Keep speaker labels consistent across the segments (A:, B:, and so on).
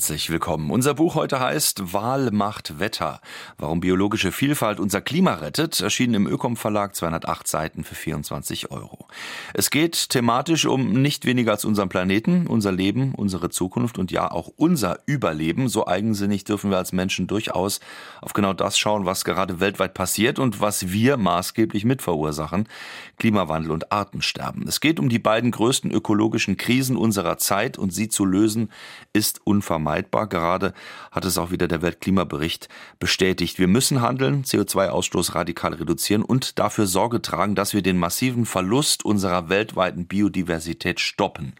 A: Herzlich willkommen. Unser Buch heute heißt Wahl macht Wetter. Warum biologische Vielfalt unser Klima rettet, erschienen im Ökom Verlag 208 Seiten für 24 Euro. Es geht thematisch um nicht weniger als unseren Planeten, unser Leben, unsere Zukunft und ja auch unser Überleben. So eigensinnig dürfen wir als Menschen durchaus auf genau das schauen, was gerade weltweit passiert und was wir maßgeblich mit verursachen. Klimawandel und Artensterben. Es geht um die beiden größten ökologischen Krisen unserer Zeit und sie zu lösen ist unvermeidbar unvermeidbar. Gerade hat es auch wieder der Weltklimabericht bestätigt. Wir müssen handeln, CO2-Ausstoß radikal reduzieren und dafür Sorge tragen, dass wir den massiven Verlust unserer weltweiten Biodiversität stoppen.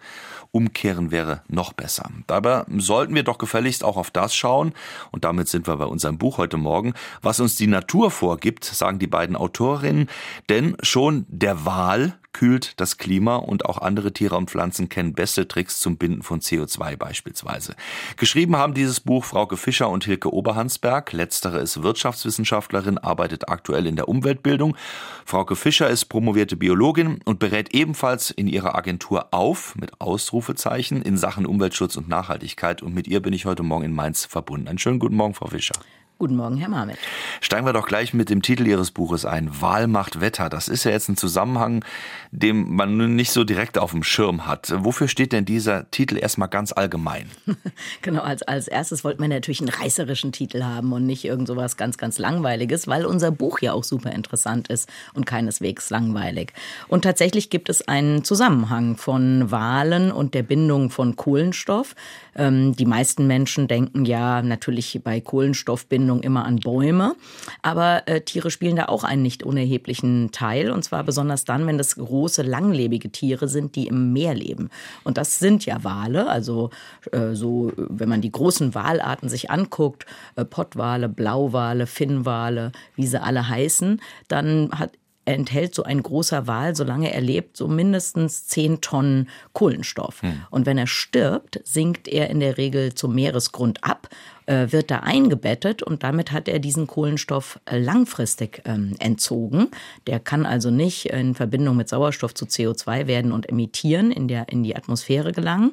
A: Umkehren wäre noch besser. Dabei sollten wir doch gefälligst auch auf das schauen, und damit sind wir bei unserem Buch heute Morgen, was uns die Natur vorgibt, sagen die beiden Autorinnen, denn schon der Wal kühlt das Klima und auch andere Tiere und Pflanzen kennen beste Tricks zum Binden von CO2 beispielsweise. Geschrieben haben dieses Buch Frauke Fischer und Hilke Oberhansberg. Letztere ist Wirtschaftswissenschaftlerin, arbeitet aktuell in der Umweltbildung. Frauke Fischer ist promovierte Biologin und berät ebenfalls in ihrer Agentur auf, mit Ausrufezeichen, in Sachen Umweltschutz und Nachhaltigkeit. Und mit ihr bin ich heute Morgen in Mainz verbunden. Einen schönen guten Morgen, Frau Fischer.
B: Guten Morgen, Herr Marmet.
A: Steigen wir doch gleich mit dem Titel Ihres Buches ein. Wahl macht Wetter. Das ist ja jetzt ein Zusammenhang, den man nicht so direkt auf dem Schirm hat. Wofür steht denn dieser Titel erstmal ganz allgemein?
B: genau, als, als erstes wollten wir natürlich einen reißerischen Titel haben und nicht irgend sowas ganz, ganz Langweiliges, weil unser Buch ja auch super interessant ist und keineswegs langweilig. Und tatsächlich gibt es einen Zusammenhang von Wahlen und der Bindung von Kohlenstoff. Ähm, die meisten Menschen denken ja natürlich bei Kohlenstoffbindung Anwendung immer an Bäume. Aber äh, Tiere spielen da auch einen nicht unerheblichen Teil. Und zwar besonders dann, wenn das große, langlebige Tiere sind, die im Meer leben. Und das sind ja Wale. Also äh, so, wenn man die großen Walarten sich anguckt, äh, Pottwale, Blauwale, Finnwale, wie sie alle heißen, dann hat enthält so ein großer Wal, solange er lebt, so mindestens 10 Tonnen Kohlenstoff. Hm. Und wenn er stirbt, sinkt er in der Regel zum Meeresgrund ab, äh, wird da eingebettet und damit hat er diesen Kohlenstoff äh, langfristig ähm, entzogen. Der kann also nicht in Verbindung mit Sauerstoff zu CO2 werden und emittieren, in, der, in die Atmosphäre gelangen.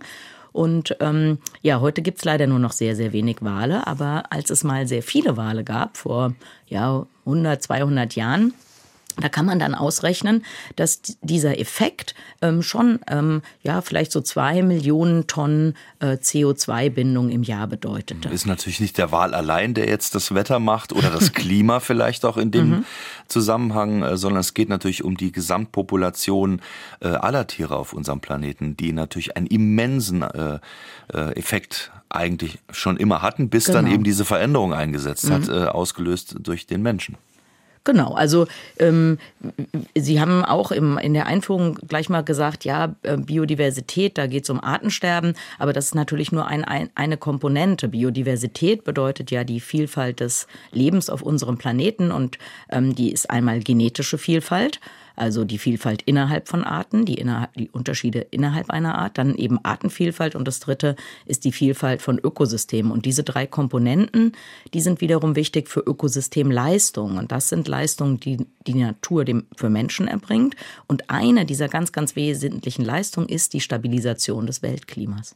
B: Und ähm, ja, heute gibt es leider nur noch sehr, sehr wenig Wale. Aber als es mal sehr viele Wale gab, vor ja, 100, 200 Jahren, da kann man dann ausrechnen, dass dieser Effekt ähm, schon ähm, ja vielleicht so zwei Millionen Tonnen äh, CO2-Bindung im Jahr bedeutete.
A: Ist natürlich nicht der Wal allein, der jetzt das Wetter macht oder das Klima vielleicht auch in dem mhm. Zusammenhang, äh, sondern es geht natürlich um die Gesamtpopulation äh, aller Tiere auf unserem Planeten, die natürlich einen immensen äh, äh, Effekt eigentlich schon immer hatten, bis genau. dann eben diese Veränderung eingesetzt mhm. hat, äh, ausgelöst durch den Menschen.
B: Genau, also ähm, Sie haben auch im, in der Einführung gleich mal gesagt, ja, äh, Biodiversität, da geht es um Artensterben, aber das ist natürlich nur ein, ein, eine Komponente. Biodiversität bedeutet ja die Vielfalt des Lebens auf unserem Planeten und ähm, die ist einmal genetische Vielfalt also die Vielfalt innerhalb von Arten, die, innerhalb, die Unterschiede innerhalb einer Art, dann eben Artenvielfalt und das dritte ist die Vielfalt von Ökosystemen. Und diese drei Komponenten, die sind wiederum wichtig für Ökosystemleistungen. Und das sind Leistungen, die die Natur dem, für Menschen erbringt. Und eine dieser ganz, ganz wesentlichen Leistungen ist die Stabilisation des Weltklimas.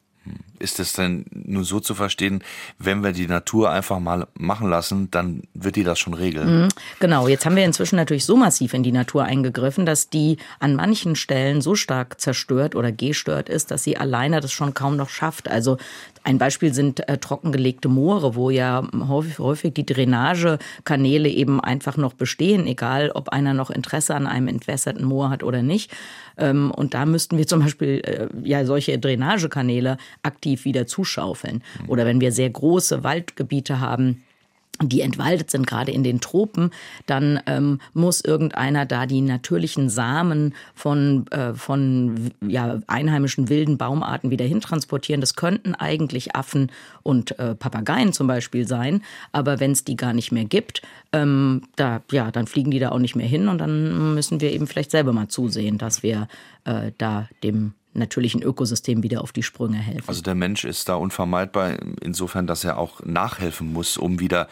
A: Ist es denn nur so zu verstehen, wenn wir die Natur einfach mal machen lassen, dann wird die das schon regeln?
B: Mhm, genau, jetzt haben wir inzwischen natürlich so massiv in die Natur eingegriffen, dass die an manchen Stellen so stark zerstört oder gestört ist, dass sie alleine das schon kaum noch schafft. Also ein Beispiel sind äh, trockengelegte Moore, wo ja häufig, häufig die Drainagekanäle eben einfach noch bestehen, egal ob einer noch Interesse an einem entwässerten Moor hat oder nicht. Ähm, und da müssten wir zum Beispiel äh, ja solche Drainagekanäle aktiv wieder zuschaufeln. Oder wenn wir sehr große Waldgebiete haben, die entwaldet sind, gerade in den Tropen, dann ähm, muss irgendeiner da die natürlichen Samen von, äh, von ja, einheimischen wilden Baumarten wieder hintransportieren. Das könnten eigentlich Affen und äh, Papageien zum Beispiel sein, aber wenn es die gar nicht mehr gibt, ähm, da, ja, dann fliegen die da auch nicht mehr hin und dann müssen wir eben vielleicht selber mal zusehen, dass wir äh, da dem natürlichen Ökosystem wieder auf die Sprünge helfen.
A: Also der Mensch ist da unvermeidbar, insofern, dass er auch nachhelfen muss, um wieder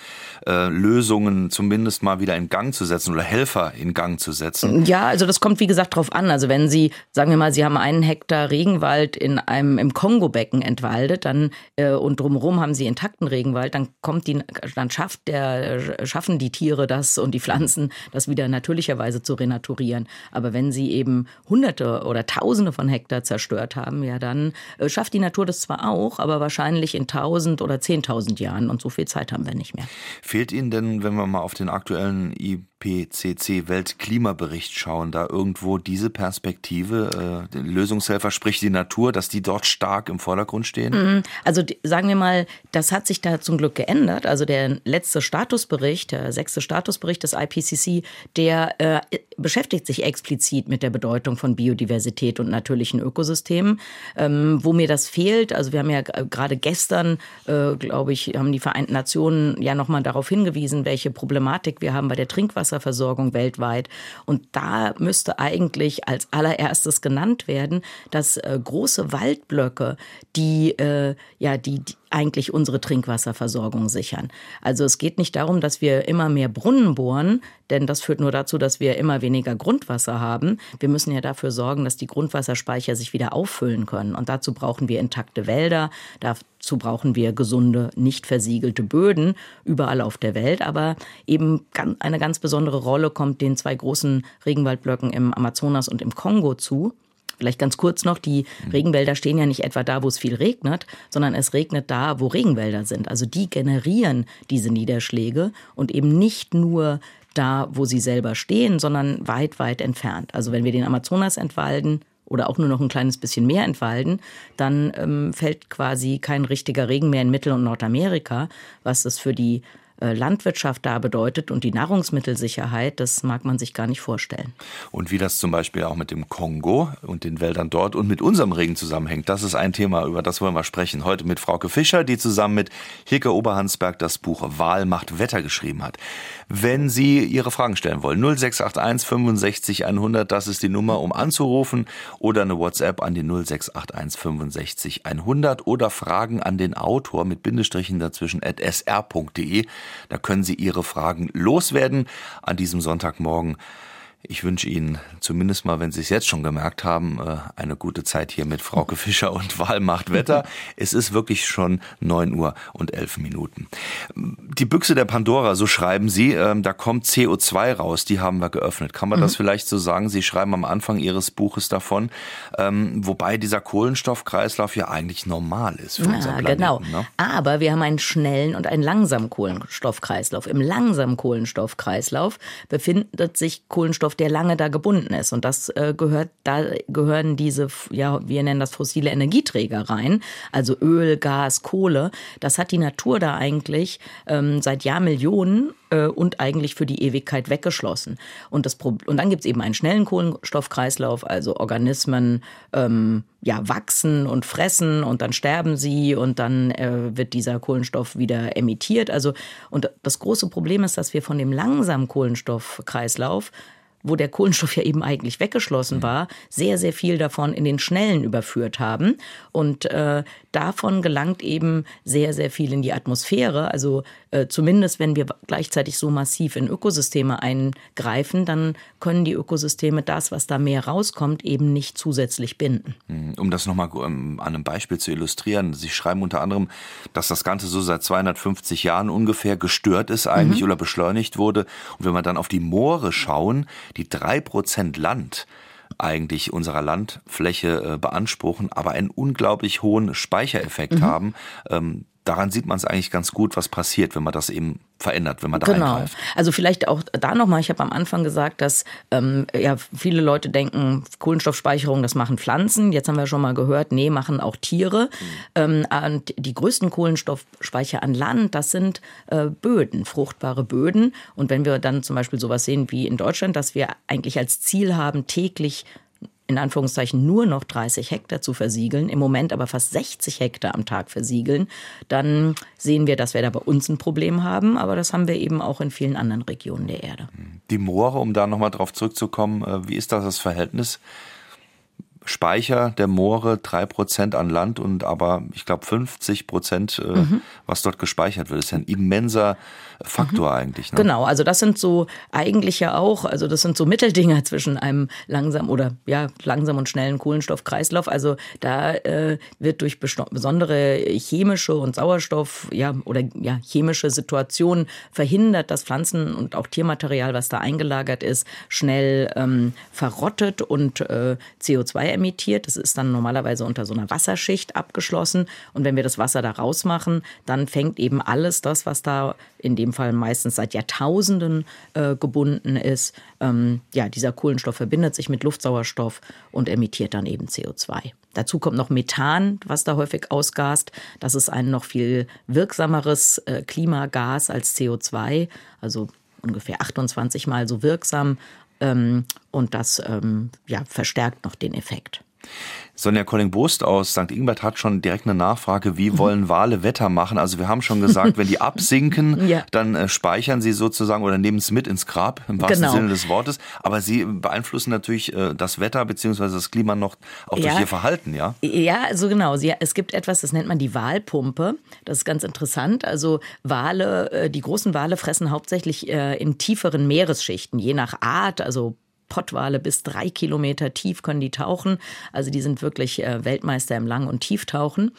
A: äh, Lösungen zumindest mal wieder in Gang zu setzen oder Helfer in Gang zu setzen.
B: Ja, also das kommt wie gesagt drauf an. Also wenn Sie, sagen wir mal, Sie haben einen Hektar Regenwald in einem im Kongo-Becken entwaldet, dann äh, und drumherum haben Sie intakten Regenwald, dann kommt die, dann schafft der, schaffen die Tiere das und die Pflanzen das wieder natürlicherweise zu renaturieren. Aber wenn Sie eben Hunderte oder Tausende von Hektar zerstört haben, ja, dann äh, schafft die Natur das zwar auch, aber wahrscheinlich in tausend oder zehntausend Jahren und so viel Zeit haben wir nicht mehr.
A: Fehlt Ihnen denn, wenn wir mal auf den aktuellen IPCC Weltklimabericht schauen, da irgendwo diese Perspektive, äh, Lösungshelfer, sprich die Natur, dass die dort stark im Vordergrund stehen?
B: Mhm. Also sagen wir mal, das hat sich da zum Glück geändert. Also der letzte Statusbericht, der sechste Statusbericht des IPCC, der äh, beschäftigt sich explizit mit der Bedeutung von Biodiversität und natürlichen Ökosystemen. Ähm, wo mir das fehlt, also wir haben ja gerade gestern, äh, glaube ich, haben die Vereinten Nationen ja nochmal darauf hingewiesen, welche Problematik wir haben bei der Trinkwasserversorgung weltweit. Und da müsste eigentlich als allererstes genannt werden, dass äh, große Waldblöcke, die äh, ja die, die eigentlich unsere Trinkwasserversorgung sichern. Also es geht nicht darum, dass wir immer mehr Brunnen bohren, denn das führt nur dazu, dass wir immer weniger Grundwasser haben. Wir müssen ja dafür sorgen, dass die Grundwasserspeicher sich wieder auffüllen können. Und dazu brauchen wir intakte Wälder, dazu brauchen wir gesunde, nicht versiegelte Böden überall auf der Welt. Aber eben eine ganz besondere Rolle kommt den zwei großen Regenwaldblöcken im Amazonas und im Kongo zu. Vielleicht ganz kurz noch, die Regenwälder stehen ja nicht etwa da, wo es viel regnet, sondern es regnet da, wo Regenwälder sind. Also die generieren diese Niederschläge und eben nicht nur da, wo sie selber stehen, sondern weit, weit entfernt. Also wenn wir den Amazonas entwalden, oder auch nur noch ein kleines bisschen mehr entwalden, dann ähm, fällt quasi kein richtiger Regen mehr in Mittel- und Nordamerika, was das für die Landwirtschaft da bedeutet und die Nahrungsmittelsicherheit, das mag man sich gar nicht vorstellen.
A: Und wie das zum Beispiel auch mit dem Kongo und den Wäldern dort und mit unserem Regen zusammenhängt, das ist ein Thema, über das wollen wir sprechen. Heute mit Frauke Fischer, die zusammen mit Hilke Oberhansberg das Buch Wahl macht Wetter geschrieben hat. Wenn Sie Ihre Fragen stellen wollen, 0681 65 100, das ist die Nummer, um anzurufen oder eine WhatsApp an die 0681 65 100 oder Fragen an den Autor mit Bindestrichen dazwischen at sr.de. Da können Sie Ihre Fragen loswerden an diesem Sonntagmorgen. Ich wünsche Ihnen zumindest mal, wenn Sie es jetzt schon gemerkt haben, äh, eine gute Zeit hier mit Frauke Fischer und Wahlmacht Wetter. Es ist wirklich schon neun Uhr und elf Minuten. Die Büchse der Pandora, so schreiben Sie, ähm, da kommt CO2 raus, die haben wir geöffnet. Kann man mhm. das vielleicht so sagen? Sie schreiben am Anfang Ihres Buches davon, ähm, wobei dieser Kohlenstoffkreislauf ja eigentlich normal ist für ja, unser Planeten.
B: Genau. Ne? Aber wir haben einen schnellen und einen langsamen Kohlenstoffkreislauf. Im langsamen Kohlenstoffkreislauf befindet sich Kohlenstoff Kohlenstoff, der lange da gebunden ist. Und das äh, gehört, da gehören diese, ja, wir nennen das fossile Energieträger rein, also Öl, Gas, Kohle. Das hat die Natur da eigentlich ähm, seit Jahrmillionen äh, und eigentlich für die Ewigkeit weggeschlossen. Und, das, und dann gibt es eben einen schnellen Kohlenstoffkreislauf, also Organismen ähm, ja, wachsen und fressen und dann sterben sie und dann äh, wird dieser Kohlenstoff wieder emittiert. Also, und das große Problem ist, dass wir von dem langsamen Kohlenstoffkreislauf wo der Kohlenstoff ja eben eigentlich weggeschlossen mhm. war, sehr, sehr viel davon in den Schnellen überführt haben. Und äh, davon gelangt eben sehr, sehr viel in die Atmosphäre. Also äh, zumindest wenn wir gleichzeitig so massiv in Ökosysteme eingreifen, dann können die Ökosysteme das, was da mehr rauskommt, eben nicht zusätzlich binden.
A: Mhm. Um das nochmal ähm, an einem Beispiel zu illustrieren. Sie schreiben unter anderem, dass das Ganze so seit 250 Jahren ungefähr gestört ist eigentlich mhm. oder beschleunigt wurde. Und wenn wir dann auf die Moore schauen, die drei Prozent Land eigentlich unserer Landfläche äh, beanspruchen, aber einen unglaublich hohen Speichereffekt mhm. haben. Ähm, daran sieht man es eigentlich ganz gut, was passiert, wenn man das eben verändert, wenn man da genau. eingreift.
B: Also vielleicht auch da nochmal, ich habe am Anfang gesagt, dass ähm, ja viele Leute denken, Kohlenstoffspeicherung, das machen Pflanzen. Jetzt haben wir schon mal gehört, nee, machen auch Tiere. Mhm. Ähm, und die größten Kohlenstoffspeicher an Land, das sind äh, Böden, fruchtbare Böden. Und wenn wir dann zum Beispiel sowas sehen wie in Deutschland, dass wir eigentlich als Ziel haben, täglich in Anführungszeichen nur noch 30 Hektar zu versiegeln, im Moment aber fast 60 Hektar am Tag versiegeln, dann sehen wir, dass wir da bei uns ein Problem haben, aber das haben wir eben auch in vielen anderen Regionen der Erde.
A: Die Moore, um da nochmal drauf zurückzukommen, äh, wie ist das das Verhältnis? Speicher der Moore, drei Prozent an Land und aber, ich glaube, 50 Prozent, äh, mhm. was dort gespeichert wird. Das ist ja ein immenser Faktor mhm. eigentlich.
B: Ne? Genau, also das sind so eigentlich ja auch, also das sind so Mitteldinger zwischen einem langsam oder ja, langsam und schnellen Kohlenstoffkreislauf. Also da äh, wird durch besondere chemische und Sauerstoff, ja, oder ja, chemische Situationen verhindert, dass Pflanzen und auch Tiermaterial, was da eingelagert ist, schnell ähm, verrottet und äh, CO2 emittiert. Das ist dann normalerweise unter so einer Wasserschicht abgeschlossen. Und wenn wir das Wasser da rausmachen, dann fängt eben alles das, was da in dem Fall meistens seit Jahrtausenden äh, gebunden ist. Ähm, ja, dieser Kohlenstoff verbindet sich mit Luftsauerstoff und emittiert dann eben CO2. Dazu kommt noch Methan, was da häufig ausgast. Das ist ein noch viel wirksameres äh, Klimagas als CO2, also ungefähr 28 Mal so wirksam. Ähm, und das ähm, ja, verstärkt noch den Effekt.
A: Sonja Colling-Bost aus St. Ingbert hat schon direkt eine Nachfrage, wie wollen Wale Wetter machen? Also wir haben schon gesagt, wenn die absinken, ja. dann äh, speichern sie sozusagen oder nehmen es mit ins Grab, im wahrsten genau. Sinne des Wortes. Aber sie beeinflussen natürlich äh, das Wetter beziehungsweise das Klima noch auch ja. durch ihr Verhalten, ja?
B: Ja, also genau. Es gibt etwas, das nennt man die Walpumpe. Das ist ganz interessant. Also Wale, äh, die großen Wale fressen hauptsächlich in tieferen Meeresschichten, je nach Art, also Pottwale bis drei Kilometer tief können die tauchen. Also die sind wirklich äh, Weltmeister im Lang- und Tieftauchen.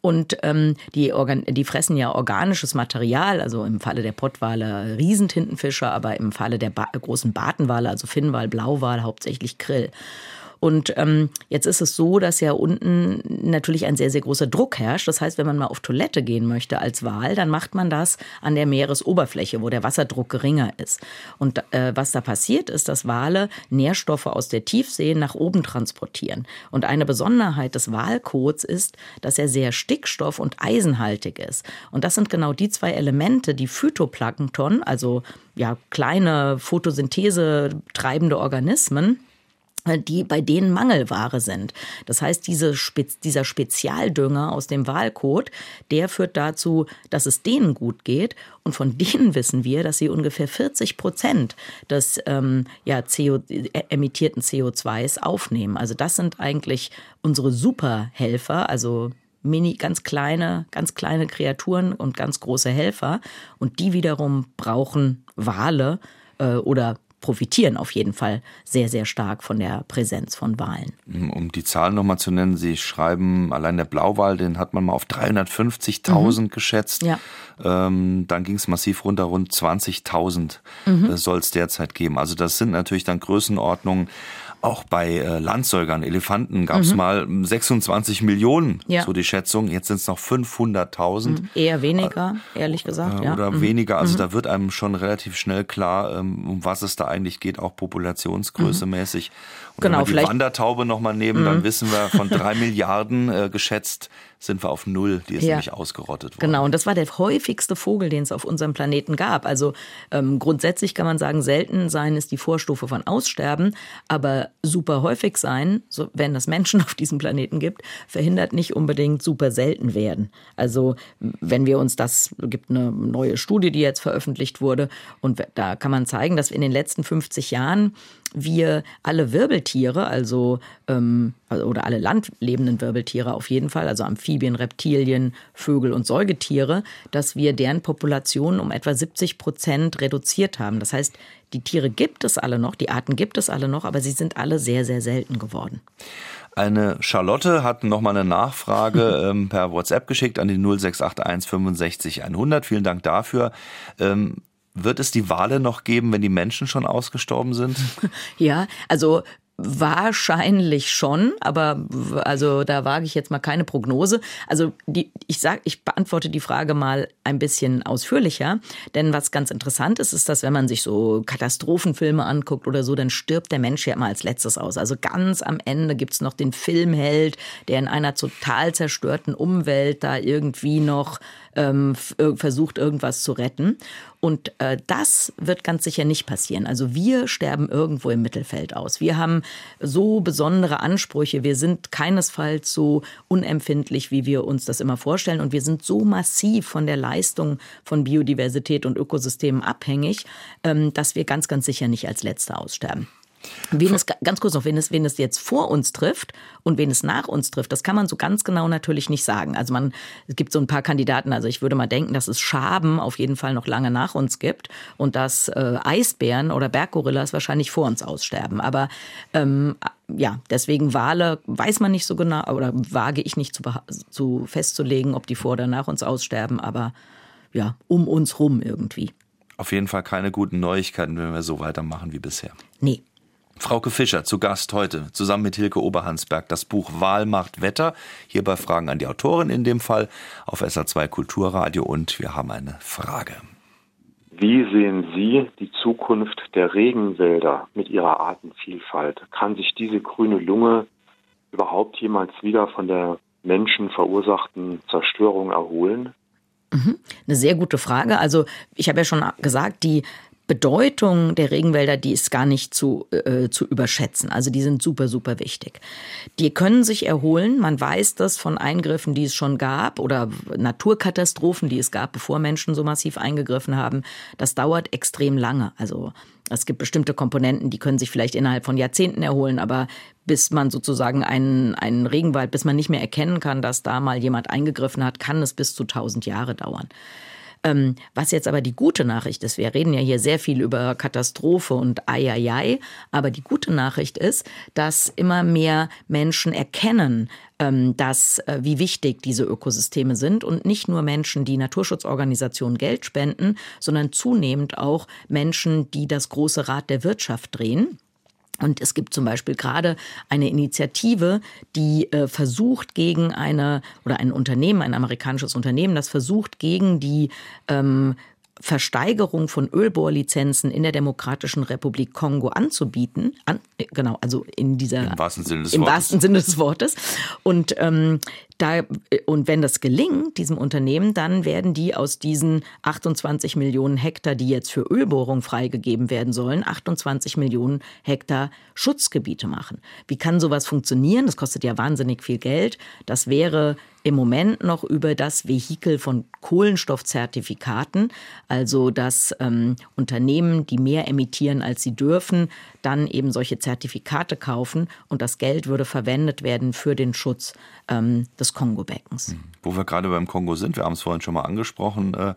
B: Und ähm, die, die fressen ja organisches Material, also im Falle der Pottwale Riesentintenfische, aber im Falle der ba großen Bartenwale, also Finnwal, Blauwal, hauptsächlich Krill. Und ähm, jetzt ist es so, dass ja unten natürlich ein sehr, sehr großer Druck herrscht. Das heißt, wenn man mal auf Toilette gehen möchte als Wal, dann macht man das an der Meeresoberfläche, wo der Wasserdruck geringer ist. Und äh, was da passiert, ist, dass Wale Nährstoffe aus der Tiefsee nach oben transportieren. Und eine Besonderheit des Walkots ist, dass er sehr stickstoff- und eisenhaltig ist. Und das sind genau die zwei Elemente, die Phytoplankton, also ja kleine Photosynthese treibende Organismen, die bei denen Mangelware sind. Das heißt, diese Spez dieser Spezialdünger aus dem Wahlkot, der führt dazu, dass es denen gut geht. Und von denen wissen wir, dass sie ungefähr 40 Prozent des ähm, ja, CO äh, emittierten CO2s aufnehmen. Also das sind eigentlich unsere Superhelfer, also mini, ganz kleine, ganz kleine Kreaturen und ganz große Helfer. Und die wiederum brauchen Wale äh, oder profitieren auf jeden Fall sehr, sehr stark von der Präsenz von Wahlen.
A: Um die Zahlen nochmal zu nennen, Sie schreiben, allein der Blauwal, den hat man mal auf 350.000 mhm. geschätzt. Ja. Ähm, dann ging es massiv runter, rund 20.000 mhm. äh, soll es derzeit geben. Also das sind natürlich dann Größenordnungen, auch bei äh, Landsäugern, Elefanten gab es mhm. mal 26 Millionen, ja. so die Schätzung. Jetzt sind es noch 500.000. Mhm.
B: Eher weniger, äh, ehrlich gesagt.
A: Äh, oder mhm. weniger. Also mhm. da wird einem schon relativ schnell klar, ähm, um was es da eigentlich geht, auch populationsgröße mhm. mäßig. Und genau, wenn wir die Wandertaube nochmal nehmen, dann mhm. wissen wir von drei Milliarden äh, geschätzt sind wir auf Null. Die ist ja. nämlich ausgerottet worden.
B: Genau, und das war der häufigste Vogel, den es auf unserem Planeten gab. Also ähm, grundsätzlich kann man sagen, selten sein ist die Vorstufe von Aussterben, aber super häufig sein, so, wenn es Menschen auf diesem Planeten gibt, verhindert nicht unbedingt super selten werden. Also wenn wir uns das, gibt eine neue Studie, die jetzt veröffentlicht wurde, und da kann man zeigen, dass wir in den letzten 50 Jahren wir alle Wirbeltiere, also ähm, oder alle landlebenden Wirbeltiere auf jeden Fall, also Amphibien, Reptilien, Vögel und Säugetiere, dass wir deren Populationen um etwa 70 Prozent reduziert haben. Das heißt, die Tiere gibt es alle noch, die Arten gibt es alle noch, aber sie sind alle sehr, sehr selten geworden.
A: Eine Charlotte hat nochmal eine Nachfrage ähm, per WhatsApp geschickt an die 0681 65 100. Vielen Dank dafür. Ähm, wird es die Wale noch geben, wenn die Menschen schon ausgestorben sind?
B: Ja, also Wahrscheinlich schon, aber also da wage ich jetzt mal keine Prognose. Also die, ich sag, ich beantworte die Frage mal ein bisschen ausführlicher, denn was ganz interessant ist, ist, dass wenn man sich so Katastrophenfilme anguckt oder so, dann stirbt der Mensch ja immer als letztes aus. Also ganz am Ende gibt's noch den Filmheld, der in einer total zerstörten Umwelt da irgendwie noch ähm, versucht, irgendwas zu retten. Und äh, das wird ganz sicher nicht passieren. Also wir sterben irgendwo im Mittelfeld aus. Wir haben so besondere Ansprüche. Wir sind keinesfalls so unempfindlich, wie wir uns das immer vorstellen. Und wir sind so massiv von der Leistung von Biodiversität und Ökosystemen abhängig, ähm, dass wir ganz, ganz sicher nicht als Letzte aussterben. Wen es, ganz kurz noch, wen es, wen es jetzt vor uns trifft und wen es nach uns trifft, das kann man so ganz genau natürlich nicht sagen. Also man, es gibt so ein paar Kandidaten, also ich würde mal denken, dass es Schaben auf jeden Fall noch lange nach uns gibt und dass äh, Eisbären oder Berggorillas wahrscheinlich vor uns aussterben. Aber ähm, ja, deswegen Wale weiß man nicht so genau oder wage ich nicht zu, zu festzulegen, ob die vor oder nach uns aussterben, aber ja, um uns rum irgendwie.
A: Auf jeden Fall keine guten Neuigkeiten, wenn wir so weitermachen wie bisher.
B: Nee.
A: Frauke Fischer zu Gast heute, zusammen mit Hilke Oberhansberg, das Buch Wahl macht Wetter. Hierbei Fragen an die Autorin in dem Fall auf SA2 Kulturradio und wir haben eine Frage.
C: Wie sehen Sie die Zukunft der Regenwälder mit ihrer Artenvielfalt? Kann sich diese grüne Lunge überhaupt jemals wieder von der menschenverursachten Zerstörung erholen?
B: Mhm. Eine sehr gute Frage. Also ich habe ja schon gesagt, die Bedeutung der Regenwälder, die ist gar nicht zu, äh, zu überschätzen. Also die sind super, super wichtig. Die können sich erholen. Man weiß das von Eingriffen, die es schon gab oder Naturkatastrophen, die es gab, bevor Menschen so massiv eingegriffen haben. Das dauert extrem lange. Also es gibt bestimmte Komponenten, die können sich vielleicht innerhalb von Jahrzehnten erholen, aber bis man sozusagen einen, einen Regenwald, bis man nicht mehr erkennen kann, dass da mal jemand eingegriffen hat, kann es bis zu 1000 Jahre dauern. Ähm, was jetzt aber die gute Nachricht ist, wir reden ja hier sehr viel über Katastrophe und Eieiei, aber die gute Nachricht ist, dass immer mehr Menschen erkennen, ähm, dass, äh, wie wichtig diese Ökosysteme sind und nicht nur Menschen, die Naturschutzorganisationen Geld spenden, sondern zunehmend auch Menschen, die das große Rad der Wirtschaft drehen. Und es gibt zum Beispiel gerade eine Initiative, die äh, versucht gegen eine oder ein Unternehmen, ein amerikanisches Unternehmen, das versucht gegen die ähm, Versteigerung von Ölbohrlizenzen in der Demokratischen Republik Kongo anzubieten. An, äh, genau, also in dieser
A: im wahrsten Sinne des
B: im
A: Wortes.
B: Wahrsten Sinne des Wortes. Und ähm, da, und wenn das gelingt, diesem Unternehmen, dann werden die aus diesen 28 Millionen Hektar, die jetzt für Ölbohrung freigegeben werden sollen, 28 Millionen Hektar Schutzgebiete machen. Wie kann sowas funktionieren? Das kostet ja wahnsinnig viel Geld. Das wäre im Moment noch über das Vehikel von Kohlenstoffzertifikaten, also dass ähm, Unternehmen, die mehr emittieren, als sie dürfen, dann eben solche Zertifikate kaufen und das Geld würde verwendet werden für den Schutz ähm, des Kongo-Beckens. Hm.
A: Wo wir gerade beim Kongo sind, wir haben es vorhin schon mal angesprochen, äh,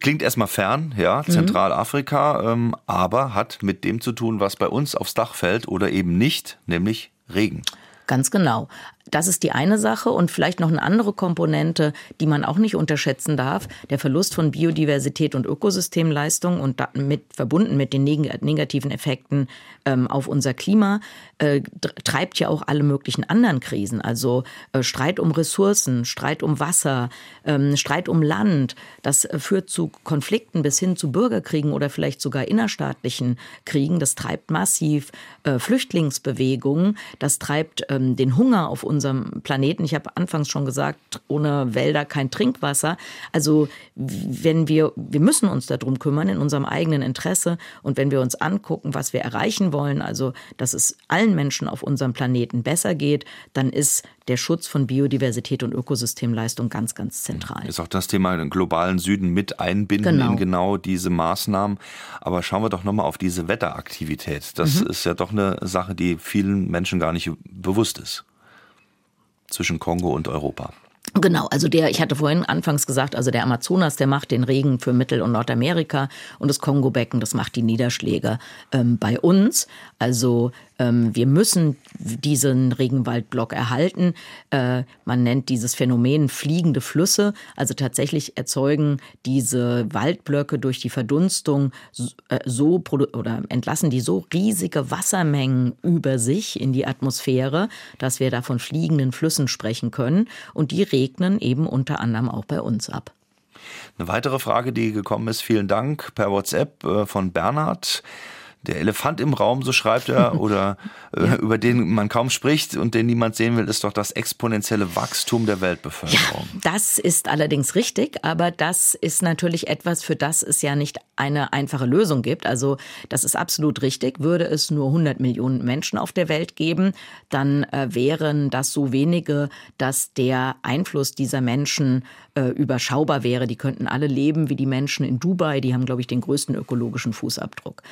A: klingt erstmal fern, ja, mhm. Zentralafrika, ähm, aber hat mit dem zu tun, was bei uns aufs Dach fällt oder eben nicht, nämlich Regen.
B: Ganz genau. Das ist die eine Sache und vielleicht noch eine andere Komponente, die man auch nicht unterschätzen darf. Der Verlust von Biodiversität und Ökosystemleistung und damit verbunden mit den negativen Effekten ähm, auf unser Klima äh, treibt ja auch alle möglichen anderen Krisen. Also äh, Streit um Ressourcen, Streit um Wasser, ähm, Streit um Land. Das äh, führt zu Konflikten bis hin zu Bürgerkriegen oder vielleicht sogar innerstaatlichen Kriegen. Das treibt massiv äh, Flüchtlingsbewegungen. Das treibt ähm, den Hunger auf unserem Planeten. Ich habe anfangs schon gesagt, ohne Wälder kein Trinkwasser. Also wenn wir, wir müssen uns darum kümmern in unserem eigenen Interesse. Und wenn wir uns angucken, was wir erreichen wollen, also dass es allen Menschen auf unserem Planeten besser geht, dann ist der Schutz von Biodiversität und Ökosystemleistung ganz, ganz zentral.
A: Ist auch das Thema den globalen Süden mit einbinden genau. in genau diese Maßnahmen. Aber schauen wir doch nochmal auf diese Wetteraktivität. Das mhm. ist ja doch eine Sache, die vielen Menschen gar nicht bewusst ist. Zwischen Kongo und Europa.
B: Genau, also der, ich hatte vorhin anfangs gesagt, also der Amazonas, der macht den Regen für Mittel- und Nordamerika und das Kongo-Becken, das macht die Niederschläge ähm, bei uns. Also wir müssen diesen Regenwaldblock erhalten. Äh, man nennt dieses Phänomen fliegende Flüsse. Also tatsächlich erzeugen diese Waldblöcke durch die Verdunstung äh, so oder entlassen die so riesige Wassermengen über sich in die Atmosphäre, dass wir da von fliegenden Flüssen sprechen können. Und die regnen eben unter anderem auch bei uns ab.
A: Eine weitere Frage, die gekommen ist, vielen Dank per WhatsApp äh, von Bernhard der Elefant im Raum, so schreibt er, oder äh, ja. über den man kaum spricht und den niemand sehen will, ist doch das exponentielle Wachstum der Weltbevölkerung.
B: Ja, das ist allerdings richtig, aber das ist natürlich etwas, für das es ja nicht eine einfache Lösung gibt. Also das ist absolut richtig. Würde es nur 100 Millionen Menschen auf der Welt geben, dann äh, wären das so wenige, dass der Einfluss dieser Menschen äh, überschaubar wäre. Die könnten alle leben wie die Menschen in Dubai. Die haben, glaube ich, den größten ökologischen Fußabdruck.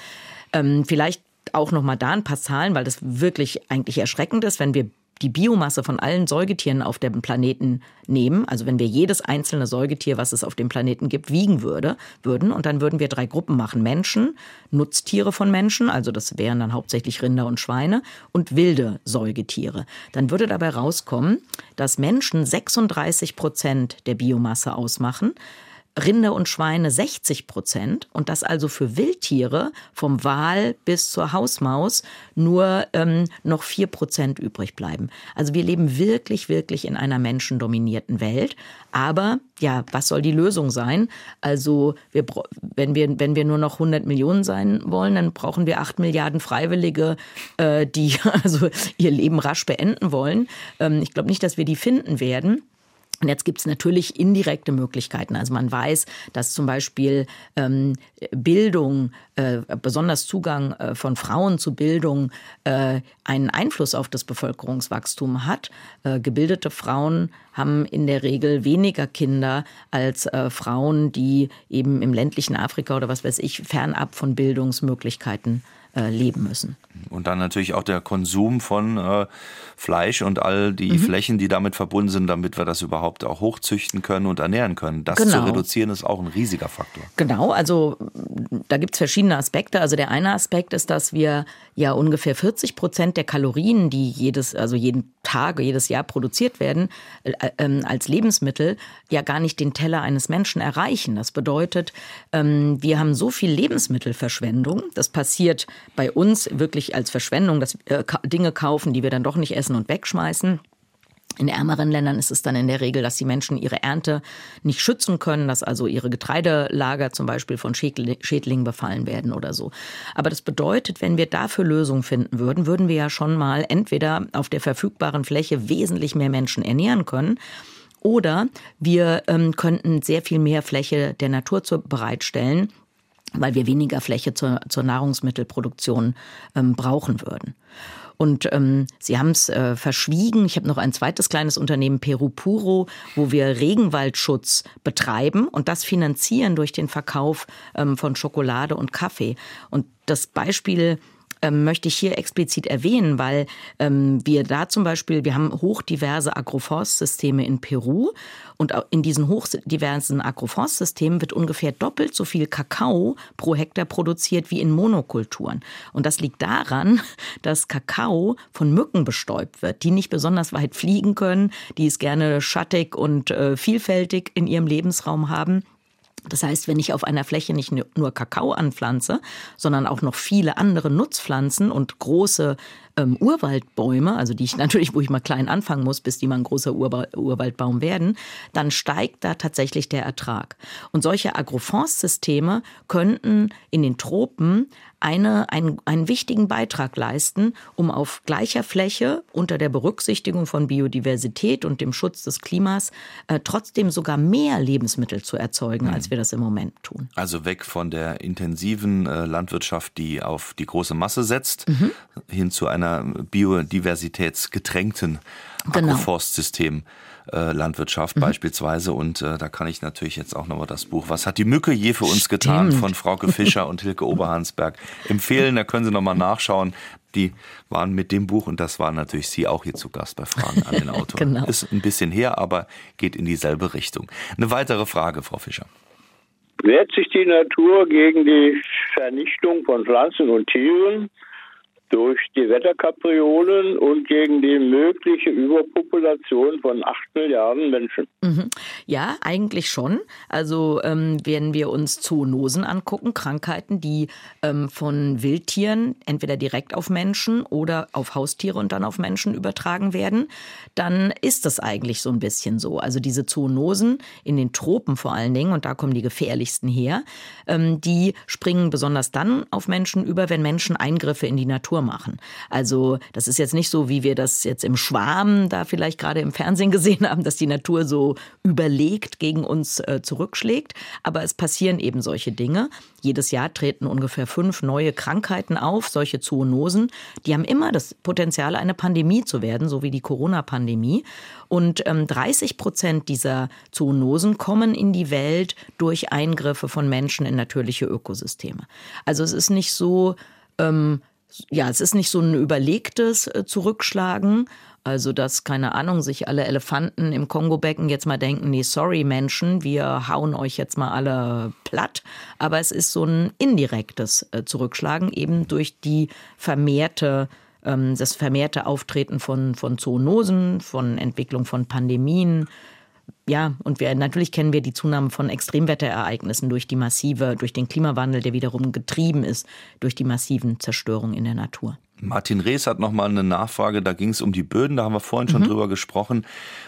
B: Ähm, vielleicht auch noch mal da ein paar Zahlen, weil das wirklich eigentlich erschreckend ist, wenn wir die Biomasse von allen Säugetieren auf dem Planeten nehmen, also wenn wir jedes einzelne Säugetier, was es auf dem Planeten gibt, wiegen würde, würden und dann würden wir drei Gruppen machen. Menschen, Nutztiere von Menschen, also das wären dann hauptsächlich Rinder und Schweine und wilde Säugetiere. Dann würde dabei rauskommen, dass Menschen 36 Prozent der Biomasse ausmachen, Rinder und Schweine 60 Prozent und dass also für Wildtiere vom Wal bis zur Hausmaus nur ähm, noch vier Prozent übrig bleiben. Also wir leben wirklich, wirklich in einer menschendominierten Welt. Aber ja, was soll die Lösung sein? Also wir, wenn, wir, wenn wir nur noch 100 Millionen sein wollen, dann brauchen wir 8 Milliarden Freiwillige, äh, die also ihr Leben rasch beenden wollen. Ähm, ich glaube nicht, dass wir die finden werden. Und jetzt gibt es natürlich indirekte Möglichkeiten. Also man weiß, dass zum Beispiel ähm, Bildung, äh, besonders Zugang äh, von Frauen zu Bildung, äh, einen Einfluss auf das Bevölkerungswachstum hat. Äh, gebildete Frauen haben in der Regel weniger Kinder als äh, Frauen, die eben im ländlichen Afrika oder was weiß ich fernab von Bildungsmöglichkeiten äh, leben müssen.
A: Und dann natürlich auch der Konsum von äh, Fleisch und all die mhm. Flächen, die damit verbunden sind, damit wir das überhaupt auch hochzüchten können und ernähren können. Das genau. zu reduzieren ist auch ein riesiger Faktor.
B: Genau, also da gibt es verschiedene Aspekte. Also der eine Aspekt ist, dass wir ja ungefähr 40 Prozent der Kalorien, die jedes, also jeden Tag, jedes Jahr produziert werden, äh, äh, als Lebensmittel, ja gar nicht den Teller eines Menschen erreichen. Das bedeutet, ähm, wir haben so viel Lebensmittelverschwendung. Das passiert bei uns wirklich als Verschwendung, dass wir Dinge kaufen, die wir dann doch nicht essen und wegschmeißen. In ärmeren Ländern ist es dann in der Regel, dass die Menschen ihre Ernte nicht schützen können, dass also ihre Getreidelager zum Beispiel von Schädlingen befallen werden oder so. Aber das bedeutet, wenn wir dafür Lösungen finden würden, würden wir ja schon mal entweder auf der verfügbaren Fläche wesentlich mehr Menschen ernähren können, oder wir ähm, könnten sehr viel mehr Fläche der Natur zu, bereitstellen, weil wir weniger Fläche zur, zur Nahrungsmittelproduktion ähm, brauchen würden. Und ähm, sie haben es äh, verschwiegen. Ich habe noch ein zweites kleines Unternehmen, Peru Puro, wo wir Regenwaldschutz betreiben und das finanzieren durch den Verkauf ähm, von Schokolade und Kaffee. Und das Beispiel ähm, möchte ich hier explizit erwähnen, weil ähm, wir da zum Beispiel, wir haben hochdiverse Agroforstsysteme in Peru und in diesen hochdiversen Agroforstsystemen wird ungefähr doppelt so viel Kakao pro Hektar produziert wie in Monokulturen. Und das liegt daran, dass Kakao von Mücken bestäubt wird, die nicht besonders weit fliegen können, die es gerne schattig und äh, vielfältig in ihrem Lebensraum haben. Das heißt, wenn ich auf einer Fläche nicht nur Kakao anpflanze, sondern auch noch viele andere Nutzpflanzen und große ähm, Urwaldbäume, also die ich natürlich, wo ich mal klein anfangen muss, bis die mal ein großer Urba Urwaldbaum werden, dann steigt da tatsächlich der Ertrag. Und solche Agroforstsysteme könnten in den Tropen eine, einen, einen wichtigen Beitrag leisten, um auf gleicher Fläche unter der Berücksichtigung von Biodiversität und dem Schutz des Klimas äh, trotzdem sogar mehr Lebensmittel zu erzeugen, als mhm. wir das im Moment tun.
A: Also weg von der intensiven äh, Landwirtschaft, die auf die große Masse setzt, mhm. hin zu einer biodiversitätsgetränkten genau. Agroforstsystem. Äh, Landwirtschaft mhm. beispielsweise. Und äh, da kann ich natürlich jetzt auch nochmal das Buch Was hat die Mücke je für uns Stimmt. getan von Frauke Fischer und Hilke Oberhansberg empfehlen. Da können Sie nochmal nachschauen. Die waren mit dem Buch und das waren natürlich Sie auch hier zu Gast bei Fragen an den Autor. genau. Ist ein bisschen her, aber geht in dieselbe Richtung. Eine weitere Frage, Frau Fischer.
D: Wehrt sich die Natur gegen die Vernichtung von Pflanzen und Tieren? Durch die Wetterkapriolen und gegen die mögliche Überpopulation von acht Milliarden Menschen.
B: Mhm. Ja, eigentlich schon. Also ähm, wenn wir uns Zoonosen angucken, Krankheiten, die ähm, von Wildtieren entweder direkt auf Menschen oder auf Haustiere und dann auf Menschen übertragen werden, dann ist das eigentlich so ein bisschen so. Also diese Zoonosen in den Tropen vor allen Dingen, und da kommen die gefährlichsten her, ähm, die springen besonders dann auf Menschen über, wenn Menschen Eingriffe in die Natur machen. Also das ist jetzt nicht so, wie wir das jetzt im Schwarm da vielleicht gerade im Fernsehen gesehen haben, dass die Natur so überlegt gegen uns äh, zurückschlägt. Aber es passieren eben solche Dinge. Jedes Jahr treten ungefähr fünf neue Krankheiten auf, solche Zoonosen. Die haben immer das Potenzial, eine Pandemie zu werden, so wie die Corona-Pandemie. Und ähm, 30 Prozent dieser Zoonosen kommen in die Welt durch Eingriffe von Menschen in natürliche Ökosysteme. Also es ist nicht so, ähm, ja, es ist nicht so ein überlegtes äh, Zurückschlagen. Also, dass, keine Ahnung, sich alle Elefanten im Kongo-Becken jetzt mal denken, nee, sorry Menschen, wir hauen euch jetzt mal alle platt. Aber es ist so ein indirektes äh, Zurückschlagen, eben durch die vermehrte ähm, das vermehrte Auftreten von, von Zoonosen, von Entwicklung von Pandemien, ja, und wir natürlich kennen wir die Zunahme von Extremwetterereignissen durch die massive, durch den Klimawandel, der wiederum getrieben ist durch die massiven Zerstörungen in der Natur.
A: Martin Rees hat noch mal eine Nachfrage, da ging es um die Böden, da haben wir vorhin schon mhm. drüber gesprochen.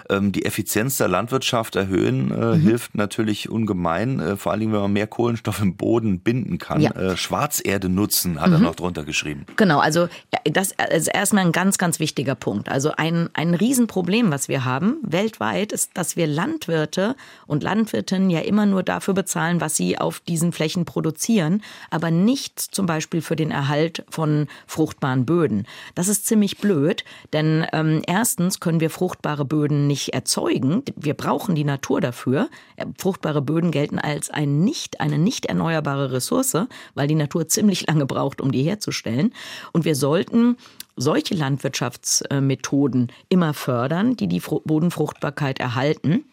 A: Ähm, die Effizienz der Landwirtschaft erhöhen äh, mhm. hilft natürlich ungemein, äh, vor allen Dingen, wenn man mehr Kohlenstoff im Boden binden kann. Ja. Äh, Schwarzerde nutzen, hat mhm. er noch drunter geschrieben.
B: Genau, also das ist erstmal ein ganz, ganz wichtiger Punkt. Also ein, ein Riesenproblem, was wir haben weltweit, ist, dass wir Landwirte und Landwirtinnen ja immer nur dafür bezahlen, was sie auf diesen Flächen produzieren, aber nicht zum Beispiel für den Erhalt von fruchtbaren Böden. Das ist ziemlich blöd, denn ähm, erstens können wir fruchtbare Böden nicht erzeugen. Wir brauchen die Natur dafür. Äh, fruchtbare Böden gelten als ein nicht, eine nicht erneuerbare Ressource, weil die Natur ziemlich lange braucht, um die herzustellen. Und wir sollten solche Landwirtschaftsmethoden immer fördern, die die Bodenfruchtbarkeit erhalten.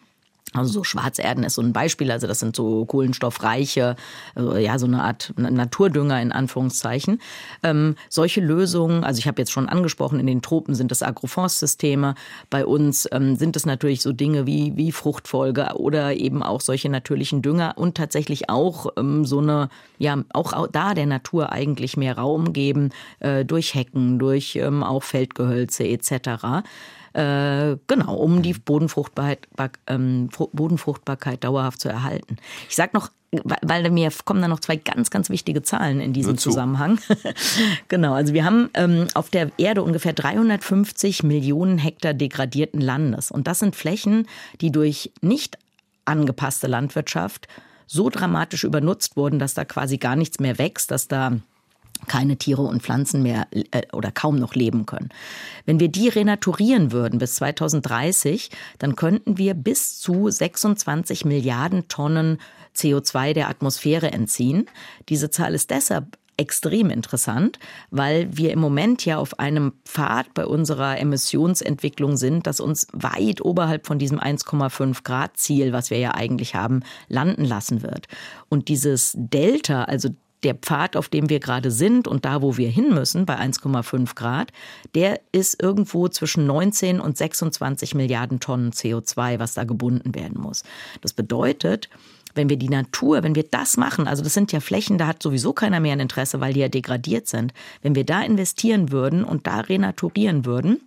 B: Also so Schwarzerden ist so ein Beispiel, also das sind so kohlenstoffreiche, also ja so eine Art Naturdünger in Anführungszeichen. Ähm, solche Lösungen, also ich habe jetzt schon angesprochen, in den Tropen sind das Agroforstsysteme, bei uns ähm, sind es natürlich so Dinge wie, wie Fruchtfolge oder eben auch solche natürlichen Dünger und tatsächlich auch ähm, so eine, ja auch da der Natur eigentlich mehr Raum geben, äh, durch Hecken, durch ähm, auch Feldgehölze etc. Äh, genau, um die Bodenfruchtbarkeit, ähm, Bodenfruchtbarkeit dauerhaft zu erhalten. Ich sage noch weil mir kommen da noch zwei ganz, ganz wichtige Zahlen in diesem Zusammenhang. genau, also wir haben ähm, auf der Erde ungefähr 350 Millionen Hektar degradierten Landes. Und das sind Flächen, die durch nicht angepasste Landwirtschaft so dramatisch übernutzt wurden, dass da quasi gar nichts mehr wächst, dass da keine Tiere und Pflanzen mehr äh, oder kaum noch leben können. Wenn wir die renaturieren würden bis 2030, dann könnten wir bis zu 26 Milliarden Tonnen CO2 der Atmosphäre entziehen. Diese Zahl ist deshalb extrem interessant, weil wir im Moment ja auf einem Pfad bei unserer Emissionsentwicklung sind, das uns weit oberhalb von diesem 1,5 Grad Ziel, was wir ja eigentlich haben, landen lassen wird. Und dieses Delta, also der Pfad, auf dem wir gerade sind und da, wo wir hin müssen, bei 1,5 Grad, der ist irgendwo zwischen 19 und 26 Milliarden Tonnen CO2, was da gebunden werden muss. Das bedeutet, wenn wir die Natur, wenn wir das machen, also das sind ja Flächen, da hat sowieso keiner mehr ein Interesse, weil die ja degradiert sind. Wenn wir da investieren würden und da renaturieren würden,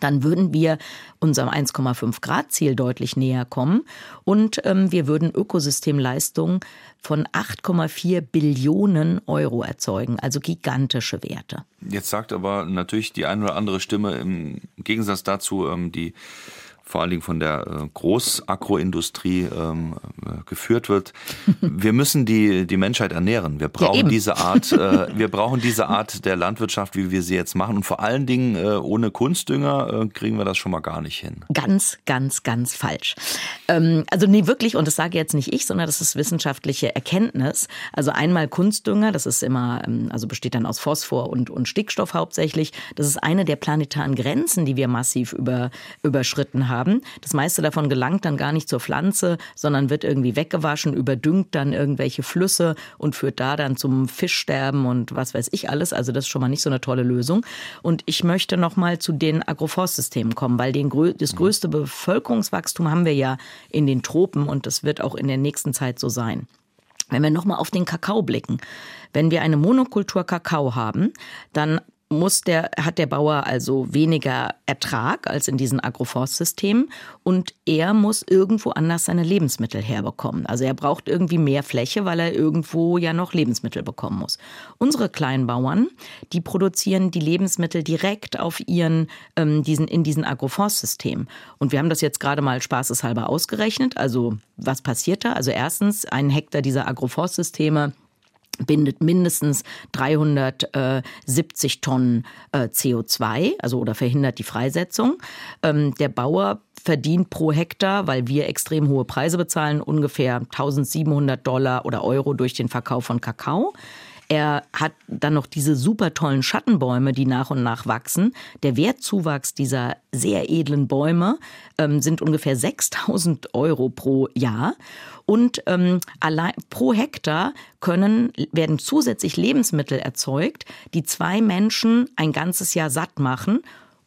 B: dann würden wir unserem 1,5 Grad Ziel deutlich näher kommen und ähm, wir würden Ökosystemleistungen von 8,4 Billionen Euro erzeugen, also gigantische Werte.
A: Jetzt sagt aber natürlich die eine oder andere Stimme im Gegensatz dazu, ähm, die vor allen Dingen von der äh, Großagroindustrie ähm, äh, geführt wird. Wir müssen die, die Menschheit ernähren. Wir brauchen ja, diese Art, äh, wir brauchen diese Art der Landwirtschaft, wie wir sie jetzt machen. Und vor allen Dingen äh, ohne Kunstdünger äh, kriegen wir das schon mal gar nicht hin.
B: Ganz, ganz, ganz falsch. Ähm, also nee, wirklich, und das sage jetzt nicht ich, sondern das ist wissenschaftliche Erkenntnis. Also einmal Kunstdünger, das ist immer, ähm, also besteht dann aus Phosphor und, und Stickstoff hauptsächlich. Das ist eine der planetaren Grenzen, die wir massiv über, überschritten haben haben. Das meiste davon gelangt dann gar nicht zur Pflanze, sondern wird irgendwie weggewaschen, überdüngt dann irgendwelche Flüsse und führt da dann zum Fischsterben und was weiß ich alles. Also das ist schon mal nicht so eine tolle Lösung. Und ich möchte noch mal zu den Agroforstsystemen kommen, weil den, das größte Bevölkerungswachstum haben wir ja in den Tropen und das wird auch in der nächsten Zeit so sein. Wenn wir nochmal auf den Kakao blicken, wenn wir eine Monokultur Kakao haben, dann muss der, hat der Bauer also weniger Ertrag als in diesen Agroforstsystemen und er muss irgendwo anders seine Lebensmittel herbekommen. Also er braucht irgendwie mehr Fläche, weil er irgendwo ja noch Lebensmittel bekommen muss. Unsere Kleinbauern, die produzieren die Lebensmittel direkt auf ihren, ähm, diesen, in diesen Agroforstsystemen. Und wir haben das jetzt gerade mal spaßeshalber ausgerechnet. Also was passiert da? Also erstens, ein Hektar dieser Agroforstsysteme bindet mindestens 370 Tonnen äh, CO2, also oder verhindert die Freisetzung. Ähm, der Bauer verdient pro Hektar, weil wir extrem hohe Preise bezahlen, ungefähr 1700 Dollar oder Euro durch den Verkauf von Kakao. Er hat dann noch diese super tollen Schattenbäume, die nach und nach wachsen. Der Wertzuwachs dieser sehr edlen Bäume ähm, sind ungefähr 6000 Euro pro Jahr. Und ähm, allein pro Hektar können, werden zusätzlich Lebensmittel erzeugt, die zwei Menschen ein ganzes Jahr satt machen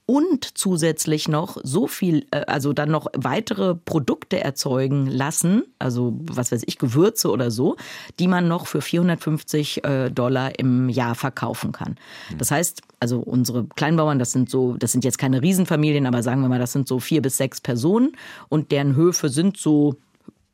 B: und zusätzlich noch so viel, äh, also dann noch weitere Produkte erzeugen lassen, also was weiß ich, Gewürze oder so, die man noch für 450 äh, Dollar im Jahr verkaufen kann. Das heißt, also unsere Kleinbauern, das sind so, das sind jetzt keine Riesenfamilien, aber sagen wir mal, das sind so vier bis sechs Personen und deren Höfe sind so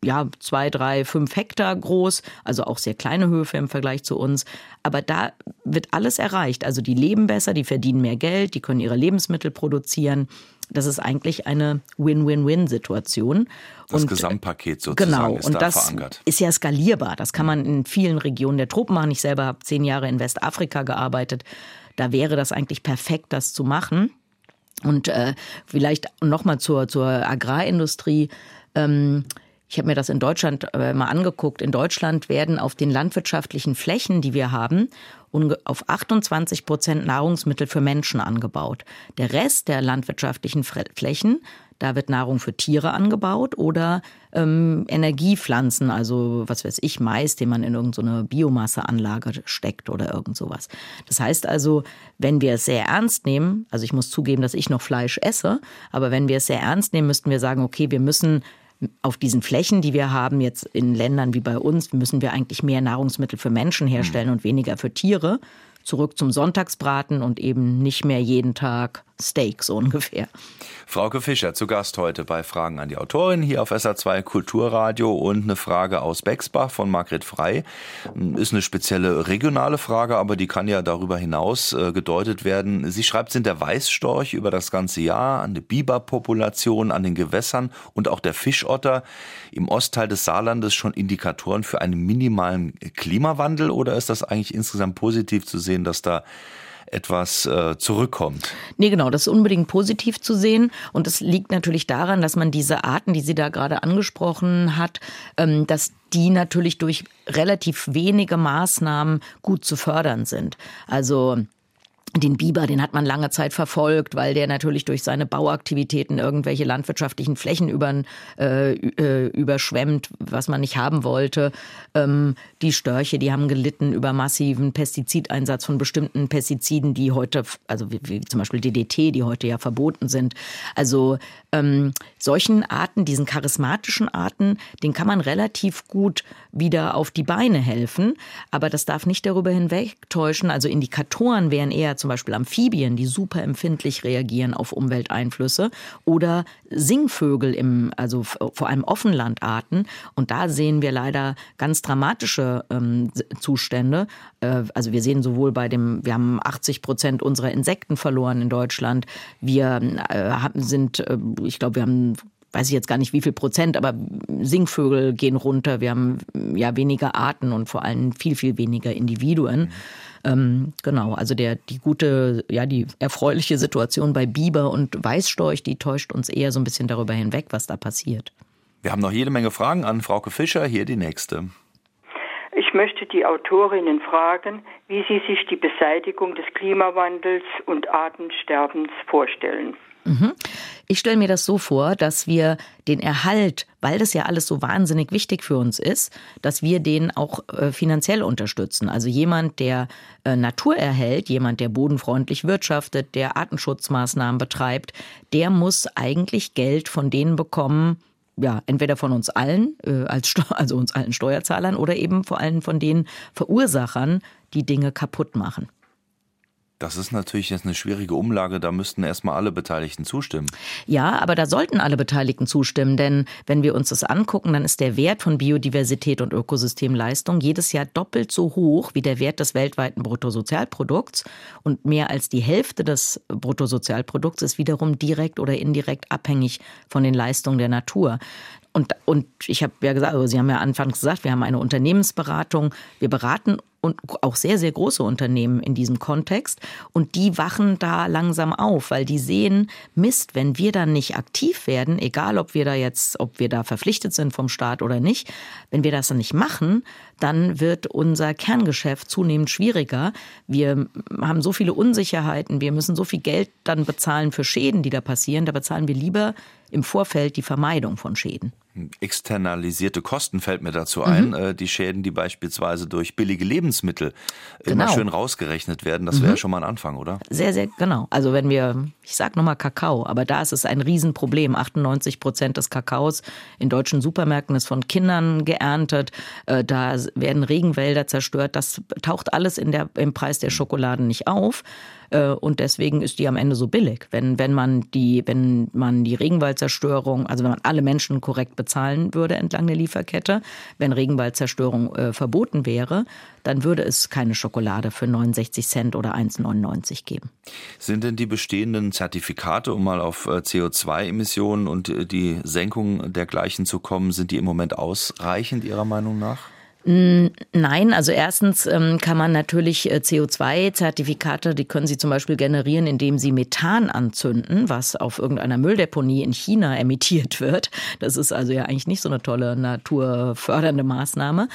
B: ja, zwei, drei, fünf Hektar groß, also auch sehr kleine Höfe im Vergleich zu uns. Aber da wird alles erreicht. Also die leben besser, die verdienen mehr Geld, die können ihre Lebensmittel produzieren. Das ist eigentlich eine Win-Win-Win-Situation.
A: Das und, Gesamtpaket sozusagen
B: genau,
A: ist
B: und
A: da
B: das
A: verankert.
B: ist ja skalierbar. Das kann man in vielen Regionen der Tropen machen. Ich selber habe zehn Jahre in Westafrika gearbeitet. Da wäre das eigentlich perfekt, das zu machen. Und äh, vielleicht nochmal zur, zur Agrarindustrie. Ähm, ich habe mir das in Deutschland äh, mal angeguckt. In Deutschland werden auf den landwirtschaftlichen Flächen, die wir haben, auf 28 Prozent Nahrungsmittel für Menschen angebaut. Der Rest der landwirtschaftlichen Flächen, da wird Nahrung für Tiere angebaut oder ähm, Energiepflanzen, also was weiß ich, Mais, den man in irgendeine so Biomasseanlage steckt oder irgend sowas. Das heißt also, wenn wir es sehr ernst nehmen, also ich muss zugeben, dass ich noch Fleisch esse, aber wenn wir es sehr ernst nehmen, müssten wir sagen, okay, wir müssen auf diesen Flächen, die wir haben, jetzt in Ländern wie bei uns, müssen wir eigentlich mehr Nahrungsmittel für Menschen herstellen hm. und weniger für Tiere. Zurück zum Sonntagsbraten und eben nicht mehr jeden Tag Steak, so ungefähr.
A: Frauke Fischer zu Gast heute bei Fragen an die Autorin hier auf SA2 Kulturradio und eine Frage aus Bexbach von Margret Frei. Ist eine spezielle regionale Frage, aber die kann ja darüber hinaus äh, gedeutet werden. Sie schreibt, sind der Weißstorch über das ganze Jahr, an die Biberpopulation, an den Gewässern und auch der Fischotter im Ostteil des Saarlandes schon Indikatoren für einen minimalen Klimawandel oder ist das eigentlich insgesamt positiv zu sehen, dass da etwas äh, zurückkommt.
B: Nee, genau, das ist unbedingt positiv zu sehen. Und es liegt natürlich daran, dass man diese Arten, die sie da gerade angesprochen hat, ähm, dass die natürlich durch relativ wenige Maßnahmen gut zu fördern sind. Also den Biber, den hat man lange Zeit verfolgt, weil der natürlich durch seine Bauaktivitäten irgendwelche landwirtschaftlichen Flächen über, äh, äh, überschwemmt, was man nicht haben wollte. Ähm, die Störche, die haben gelitten über massiven Pestizideinsatz von bestimmten Pestiziden, die heute, also wie, wie zum Beispiel DDT, die heute ja verboten sind. Also ähm, solchen Arten, diesen charismatischen Arten, den kann man relativ gut wieder auf die Beine helfen. Aber das darf nicht darüber hinwegtäuschen. Also Indikatoren wären eher zum Beispiel Amphibien, die super empfindlich reagieren auf Umwelteinflüsse oder Singvögel im, also vor allem Offenlandarten. Und da sehen wir leider ganz dramatische ähm, Zustände. Äh, also wir sehen sowohl bei dem, wir haben 80 Prozent unserer Insekten verloren in Deutschland. Wir äh, sind, äh, ich glaube, wir haben weiß ich jetzt gar nicht wie viel Prozent, aber Singvögel gehen runter. Wir haben ja weniger Arten und vor allem viel, viel weniger Individuen. Ähm, genau, also der, die gute, ja, die erfreuliche Situation bei Biber und Weißstorch, die täuscht uns eher so ein bisschen darüber hinweg, was da passiert.
A: Wir haben noch jede Menge Fragen an Frauke Fischer. Hier die nächste.
E: Ich möchte die Autorinnen fragen, wie sie sich die Beseitigung des Klimawandels und Artensterbens vorstellen.
B: Ich stelle mir das so vor, dass wir den Erhalt, weil das ja alles so wahnsinnig wichtig für uns ist, dass wir den auch äh, finanziell unterstützen. Also jemand, der äh, Natur erhält, jemand, der bodenfreundlich wirtschaftet, der Artenschutzmaßnahmen betreibt, der muss eigentlich Geld von denen bekommen, ja, entweder von uns allen, äh, als also uns allen Steuerzahlern, oder eben vor allem von den Verursachern, die Dinge kaputt machen.
A: Das ist natürlich jetzt eine schwierige Umlage, da müssten erstmal alle Beteiligten zustimmen.
B: Ja, aber da sollten alle Beteiligten zustimmen, denn wenn wir uns das angucken, dann ist der Wert von Biodiversität und Ökosystemleistung jedes Jahr doppelt so hoch wie der Wert des weltweiten Bruttosozialprodukts und mehr als die Hälfte des Bruttosozialprodukts ist wiederum direkt oder indirekt abhängig von den Leistungen der Natur. Und, und ich habe ja gesagt, also Sie haben ja anfangs gesagt, wir haben eine Unternehmensberatung. Wir beraten und auch sehr, sehr große Unternehmen in diesem Kontext. Und die wachen da langsam auf, weil die sehen, Mist, wenn wir dann nicht aktiv werden, egal ob wir da jetzt, ob wir da verpflichtet sind vom Staat oder nicht, wenn wir das dann nicht machen, dann wird unser Kerngeschäft zunehmend schwieriger. Wir haben so viele Unsicherheiten, wir müssen so viel Geld dann bezahlen für Schäden, die da passieren. Da bezahlen wir lieber im Vorfeld die Vermeidung von Schäden.
A: Externalisierte Kosten fällt mir dazu ein. Mhm. Die Schäden, die beispielsweise durch billige Lebensmittel genau. immer schön rausgerechnet werden, das wäre mhm. schon mal ein Anfang, oder?
B: Sehr, sehr genau. Also wenn wir, ich sage nochmal Kakao, aber da ist es ein Riesenproblem. 98 Prozent des Kakaos in deutschen Supermärkten ist von Kindern geerntet. Äh, da werden Regenwälder zerstört. Das taucht alles in der, im Preis der Schokoladen nicht auf. Äh, und deswegen ist die am Ende so billig. Wenn, wenn man die, wenn man die Regenwaldzerstörung, also wenn man alle Menschen korrekt bezahlen würde entlang der Lieferkette, wenn Regenwaldzerstörung äh, verboten wäre, dann würde es keine Schokolade für 69 Cent oder 1,99 geben.
A: Sind denn die bestehenden Zertifikate, um mal auf äh, CO2-Emissionen und äh, die Senkung dergleichen zu kommen, sind die im Moment ausreichend Ihrer Meinung nach?
B: Nein, also erstens ähm, kann man natürlich äh, CO2-Zertifikate, die können Sie zum Beispiel generieren, indem Sie Methan anzünden, was auf irgendeiner Mülldeponie in China emittiert wird. Das ist also ja eigentlich nicht so eine tolle naturfördernde Maßnahme.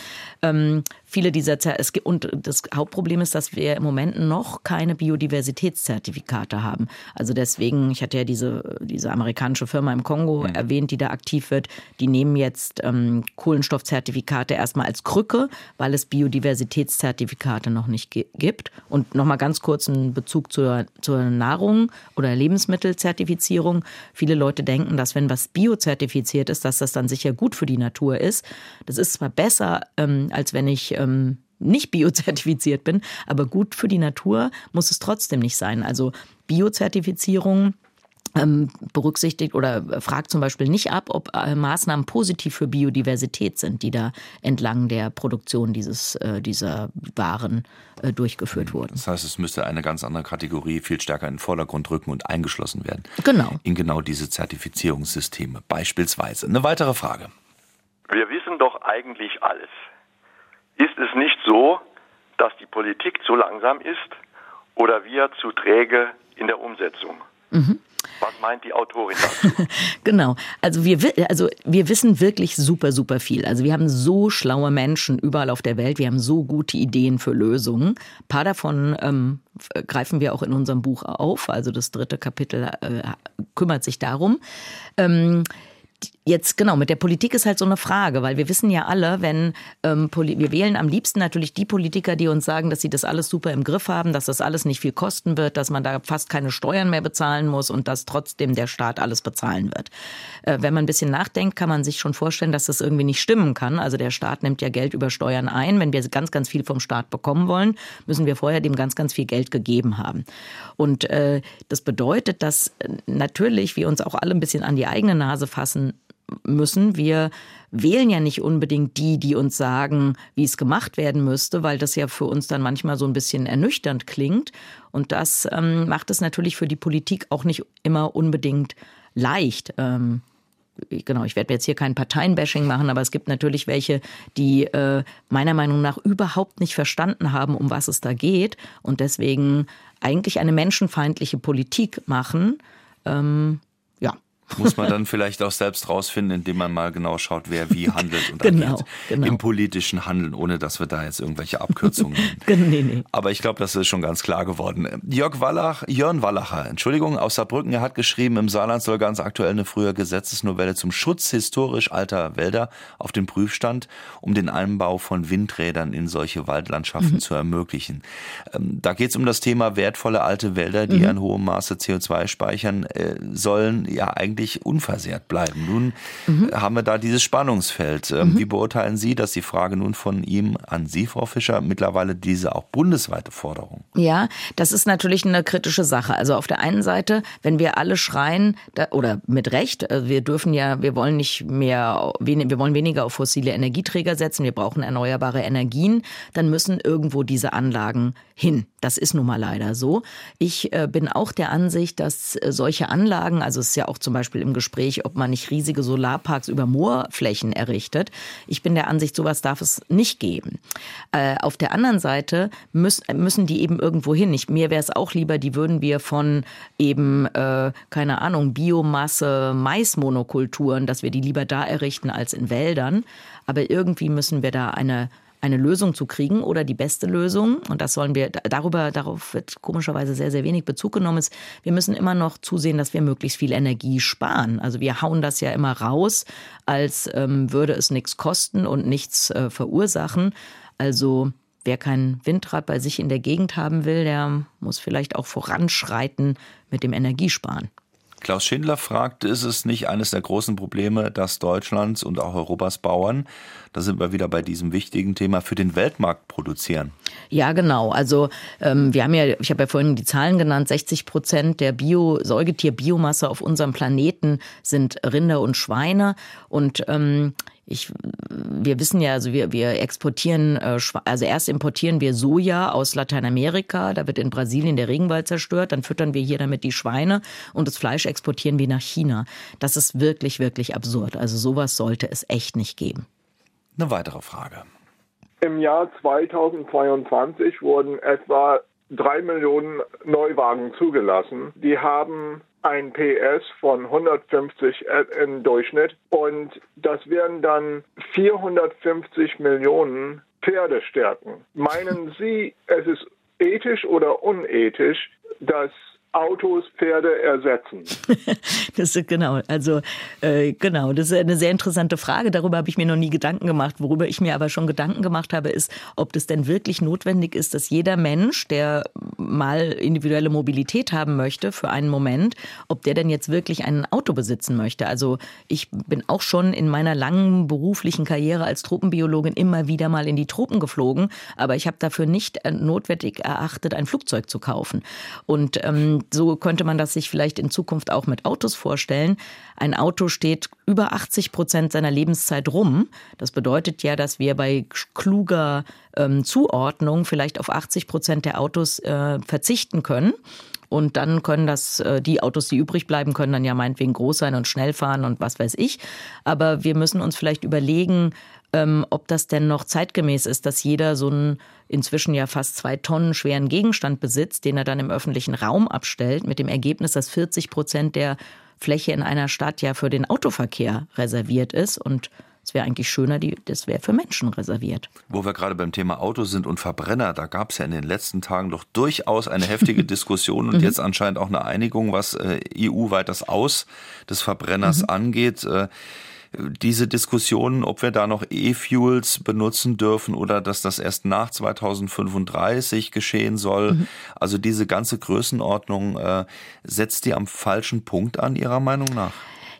B: Viele dieser es gibt, und das Hauptproblem ist, dass wir im Moment noch keine Biodiversitätszertifikate haben. Also deswegen, ich hatte ja diese, diese amerikanische Firma im Kongo mhm. erwähnt, die da aktiv wird, die nehmen jetzt ähm, Kohlenstoffzertifikate erstmal als Krücke, weil es Biodiversitätszertifikate noch nicht gibt. Und nochmal ganz kurz einen Bezug zur, zur Nahrung oder Lebensmittelzertifizierung. Viele Leute denken, dass wenn was biozertifiziert ist, dass das dann sicher gut für die Natur ist. Das ist zwar besser, ähm, als wenn ich ähm, nicht biozertifiziert bin, aber gut für die Natur muss es trotzdem nicht sein. Also Biozertifizierung ähm, berücksichtigt oder fragt zum Beispiel nicht ab, ob äh, Maßnahmen positiv für Biodiversität sind, die da entlang der Produktion dieses, äh, dieser Waren äh, durchgeführt wurden.
A: Das heißt, es müsste eine ganz andere Kategorie viel stärker in den Vordergrund rücken und eingeschlossen werden.
B: Genau.
A: In genau diese Zertifizierungssysteme. Beispielsweise. Eine weitere Frage.
F: Wir wissen doch eigentlich alles. Ist es nicht so, dass die Politik zu langsam ist oder wir zu träge in der Umsetzung? Mhm. Was meint die Autorin dazu?
B: genau. Also wir, also wir wissen wirklich super, super viel. Also wir haben so schlaue Menschen überall auf der Welt. Wir haben so gute Ideen für Lösungen. Ein paar davon ähm, greifen wir auch in unserem Buch auf. Also das dritte Kapitel äh, kümmert sich darum. Ähm, Jetzt genau, mit der Politik ist halt so eine Frage, weil wir wissen ja alle, wenn ähm, wir wählen am liebsten natürlich die Politiker, die uns sagen, dass sie das alles super im Griff haben, dass das alles nicht viel kosten wird, dass man da fast keine Steuern mehr bezahlen muss und dass trotzdem der Staat alles bezahlen wird. Äh, wenn man ein bisschen nachdenkt, kann man sich schon vorstellen, dass das irgendwie nicht stimmen kann. Also der Staat nimmt ja Geld über Steuern ein. Wenn wir ganz, ganz viel vom Staat bekommen wollen, müssen wir vorher dem ganz, ganz viel Geld gegeben haben. Und äh, das bedeutet, dass äh, natürlich wir uns auch alle ein bisschen an die eigene Nase fassen müssen. Wir wählen ja nicht unbedingt die, die uns sagen, wie es gemacht werden müsste, weil das ja für uns dann manchmal so ein bisschen ernüchternd klingt. Und das ähm, macht es natürlich für die Politik auch nicht immer unbedingt leicht. Ähm, genau, ich werde jetzt hier kein Parteienbashing machen, aber es gibt natürlich welche, die äh, meiner Meinung nach überhaupt nicht verstanden haben, um was es da geht und deswegen eigentlich eine menschenfeindliche Politik machen. Ähm,
A: muss man dann vielleicht auch selbst rausfinden, indem man mal genau schaut, wer wie handelt und
B: genau, agiert.
A: Genau. Im politischen Handeln, ohne dass wir da jetzt irgendwelche Abkürzungen
B: nee, nee.
A: Aber ich glaube, das ist schon ganz klar geworden. Jörg Wallach, Jörn Wallacher, Entschuldigung, aus Saarbrücken, er hat geschrieben, im Saarland soll ganz aktuell eine frühe Gesetzesnovelle zum Schutz historisch alter Wälder auf den Prüfstand, um den Einbau von Windrädern in solche Waldlandschaften mhm. zu ermöglichen. Ähm, da geht es um das Thema wertvolle alte Wälder, die mhm. in hohem Maße CO2 speichern äh, sollen, ja eigentlich eigentlich unversehrt bleiben. Nun mhm. haben wir da dieses Spannungsfeld. Ähm, mhm. Wie beurteilen Sie das? Die Frage nun von ihm an Sie, Frau Fischer, mittlerweile diese auch bundesweite Forderung.
B: Ja, das ist natürlich eine kritische Sache. Also auf der einen Seite, wenn wir alle schreien, oder mit Recht, äh, wir dürfen ja, wir wollen nicht mehr, wir wollen weniger auf fossile Energieträger setzen, wir brauchen erneuerbare Energien, dann müssen irgendwo diese Anlagen hin. Das ist nun mal leider so. Ich äh, bin auch der Ansicht, dass äh, solche Anlagen, also es ist ja auch zum Beispiel im Gespräch, ob man nicht riesige Solarparks über Moorflächen errichtet. Ich bin der Ansicht, sowas darf es nicht geben. Äh, auf der anderen Seite müssen, müssen die eben irgendwo hin. Ich, mir wäre es auch lieber, die würden wir von eben, äh, keine Ahnung, Biomasse, Maismonokulturen, dass wir die lieber da errichten als in Wäldern. Aber irgendwie müssen wir da eine eine Lösung zu kriegen oder die beste Lösung, und das sollen wir, darüber, darauf wird komischerweise sehr, sehr wenig Bezug genommen, ist, wir müssen immer noch zusehen, dass wir möglichst viel Energie sparen. Also wir hauen das ja immer raus, als ähm, würde es nichts kosten und nichts äh, verursachen. Also wer kein Windrad bei sich in der Gegend haben will, der muss vielleicht auch voranschreiten mit dem Energiesparen.
A: Klaus Schindler fragt, ist es nicht eines der großen Probleme, dass Deutschlands und auch Europas Bauern, da sind wir wieder bei diesem wichtigen Thema, für den Weltmarkt produzieren?
B: Ja, genau. Also ähm, wir haben ja, ich habe ja vorhin die Zahlen genannt, 60 Prozent der Bio, Säugetier-Biomasse auf unserem Planeten sind Rinder und Schweine. Und ähm, ich, wir wissen ja, also wir, wir exportieren, äh, also erst importieren wir Soja aus Lateinamerika, da wird in Brasilien der Regenwald zerstört, dann füttern wir hier damit die Schweine und das Fleisch exportieren wir nach China. Das ist wirklich, wirklich absurd. Also sowas sollte es echt nicht geben.
A: Eine weitere Frage.
G: Im Jahr 2022 wurden etwa drei Millionen Neuwagen zugelassen. Die haben ein PS von 150 im Durchschnitt und das wären dann 450 Millionen Pferdestärken. Meinen Sie, es ist ethisch oder unethisch, dass Autos Pferde ersetzen?
B: das ist genau, also äh, genau, das ist eine sehr interessante Frage. Darüber habe ich mir noch nie Gedanken gemacht. Worüber ich mir aber schon Gedanken gemacht habe, ist, ob das denn wirklich notwendig ist, dass jeder Mensch, der mal individuelle Mobilität haben möchte für einen Moment, ob der denn jetzt wirklich ein Auto besitzen möchte. Also ich bin auch schon in meiner langen beruflichen Karriere als Tropenbiologin immer wieder mal in die Tropen geflogen, aber ich habe dafür nicht notwendig erachtet, ein Flugzeug zu kaufen. Und ähm, so könnte man das sich vielleicht in Zukunft auch mit Autos vorstellen. Ein Auto steht über 80 Prozent seiner Lebenszeit rum. Das bedeutet ja, dass wir bei kluger ähm, Zuordnung vielleicht auf 80 Prozent der Autos äh, verzichten können. Und dann können das, äh, die Autos, die übrig bleiben, können dann ja meinetwegen groß sein und schnell fahren und was weiß ich. Aber wir müssen uns vielleicht überlegen, ähm, ob das denn noch zeitgemäß ist, dass jeder so einen inzwischen ja fast zwei Tonnen schweren Gegenstand besitzt, den er dann im öffentlichen Raum abstellt, mit dem Ergebnis, dass 40 Prozent der Fläche in einer Stadt ja für den Autoverkehr reserviert ist und es wäre eigentlich schöner, die, das wäre für Menschen reserviert.
A: Wo wir gerade beim Thema Autos sind und Verbrenner, da gab es ja in den letzten Tagen doch durchaus eine heftige Diskussion und mhm. jetzt anscheinend auch eine Einigung, was äh, EU-weit das Aus des Verbrenners mhm. angeht. Äh, diese Diskussion, ob wir da noch E-Fuels benutzen dürfen oder dass das erst nach 2035 geschehen soll. Mhm. Also diese ganze Größenordnung äh, setzt die am falschen Punkt an, Ihrer Meinung nach?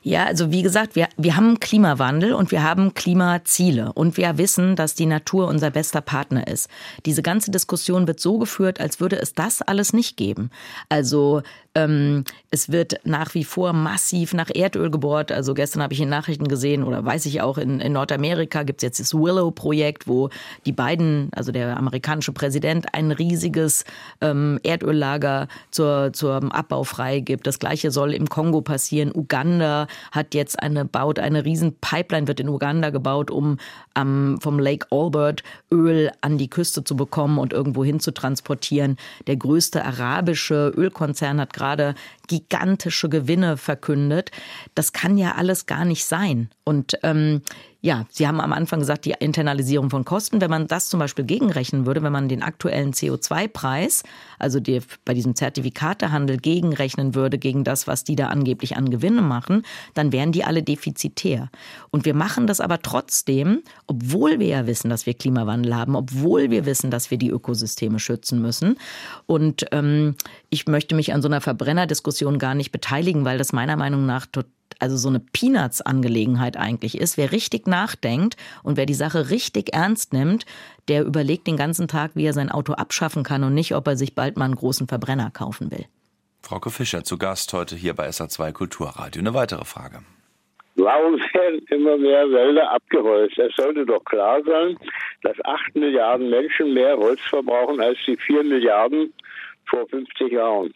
B: Ja, also wie gesagt, wir, wir haben Klimawandel und wir haben Klimaziele und wir wissen, dass die Natur unser bester Partner ist. Diese ganze Diskussion wird so geführt, als würde es das alles nicht geben. Also ähm, es wird nach wie vor massiv nach Erdöl gebohrt. Also gestern habe ich in Nachrichten gesehen oder weiß ich auch, in, in Nordamerika gibt es jetzt das Willow-Projekt, wo die beiden, also der amerikanische Präsident, ein riesiges ähm, Erdöllager zur, zum Abbau freigibt. Das gleiche soll im Kongo passieren. Uganda hat jetzt eine, baut eine riesen Pipeline, wird in Uganda gebaut, um ähm, vom Lake Albert Öl an die Küste zu bekommen und irgendwo hin zu transportieren. Der größte arabische Ölkonzern hat gerade gigantische Gewinne verkündet. Das kann ja alles gar nicht sein. Und ähm, ja, Sie haben am Anfang gesagt, die Internalisierung von Kosten. Wenn man das zum Beispiel gegenrechnen würde, wenn man den aktuellen CO2-Preis, also die, bei diesem Zertifikatehandel gegenrechnen würde gegen das, was die da angeblich an Gewinne machen, dann wären die alle defizitär. Und wir machen das aber trotzdem, obwohl wir ja wissen, dass wir Klimawandel haben, obwohl wir wissen, dass wir die Ökosysteme schützen müssen. Und ähm, ich möchte mich an so einer Verbrennerdiskussion gar nicht beteiligen, weil das meiner Meinung nach total also so eine Peanuts-Angelegenheit eigentlich ist. Wer richtig nachdenkt und wer die Sache richtig ernst nimmt, der überlegt den ganzen Tag, wie er sein Auto abschaffen kann und nicht, ob er sich bald mal einen großen Verbrenner kaufen will.
A: Frauke Fischer zu Gast heute hier bei SA2 Kulturradio. Eine weitere Frage.
D: Warum werden immer mehr Wälder abgeholzt? Es sollte doch klar sein, dass 8 Milliarden Menschen mehr Holz verbrauchen als die 4 Milliarden vor 50 Jahren.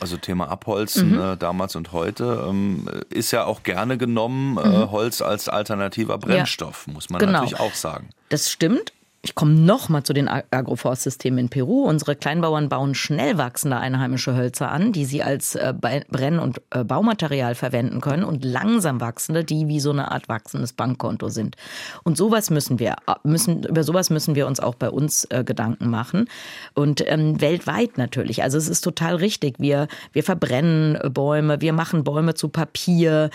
A: Also Thema Abholzen mhm. äh, damals und heute ähm, ist ja auch gerne genommen, äh, mhm. Holz als alternativer Brennstoff, ja. muss man genau. natürlich auch sagen.
B: Das stimmt. Ich komme noch mal zu den Agroforstsystemen in Peru. Unsere Kleinbauern bauen schnell wachsende einheimische Hölzer an, die sie als äh, Brenn- und äh, Baumaterial verwenden können und langsam wachsende, die wie so eine Art wachsendes Bankkonto sind. Und sowas müssen wir äh, müssen über sowas müssen wir uns auch bei uns äh, Gedanken machen und ähm, weltweit natürlich. Also es ist total richtig. Wir wir verbrennen Bäume, wir machen Bäume zu Papier,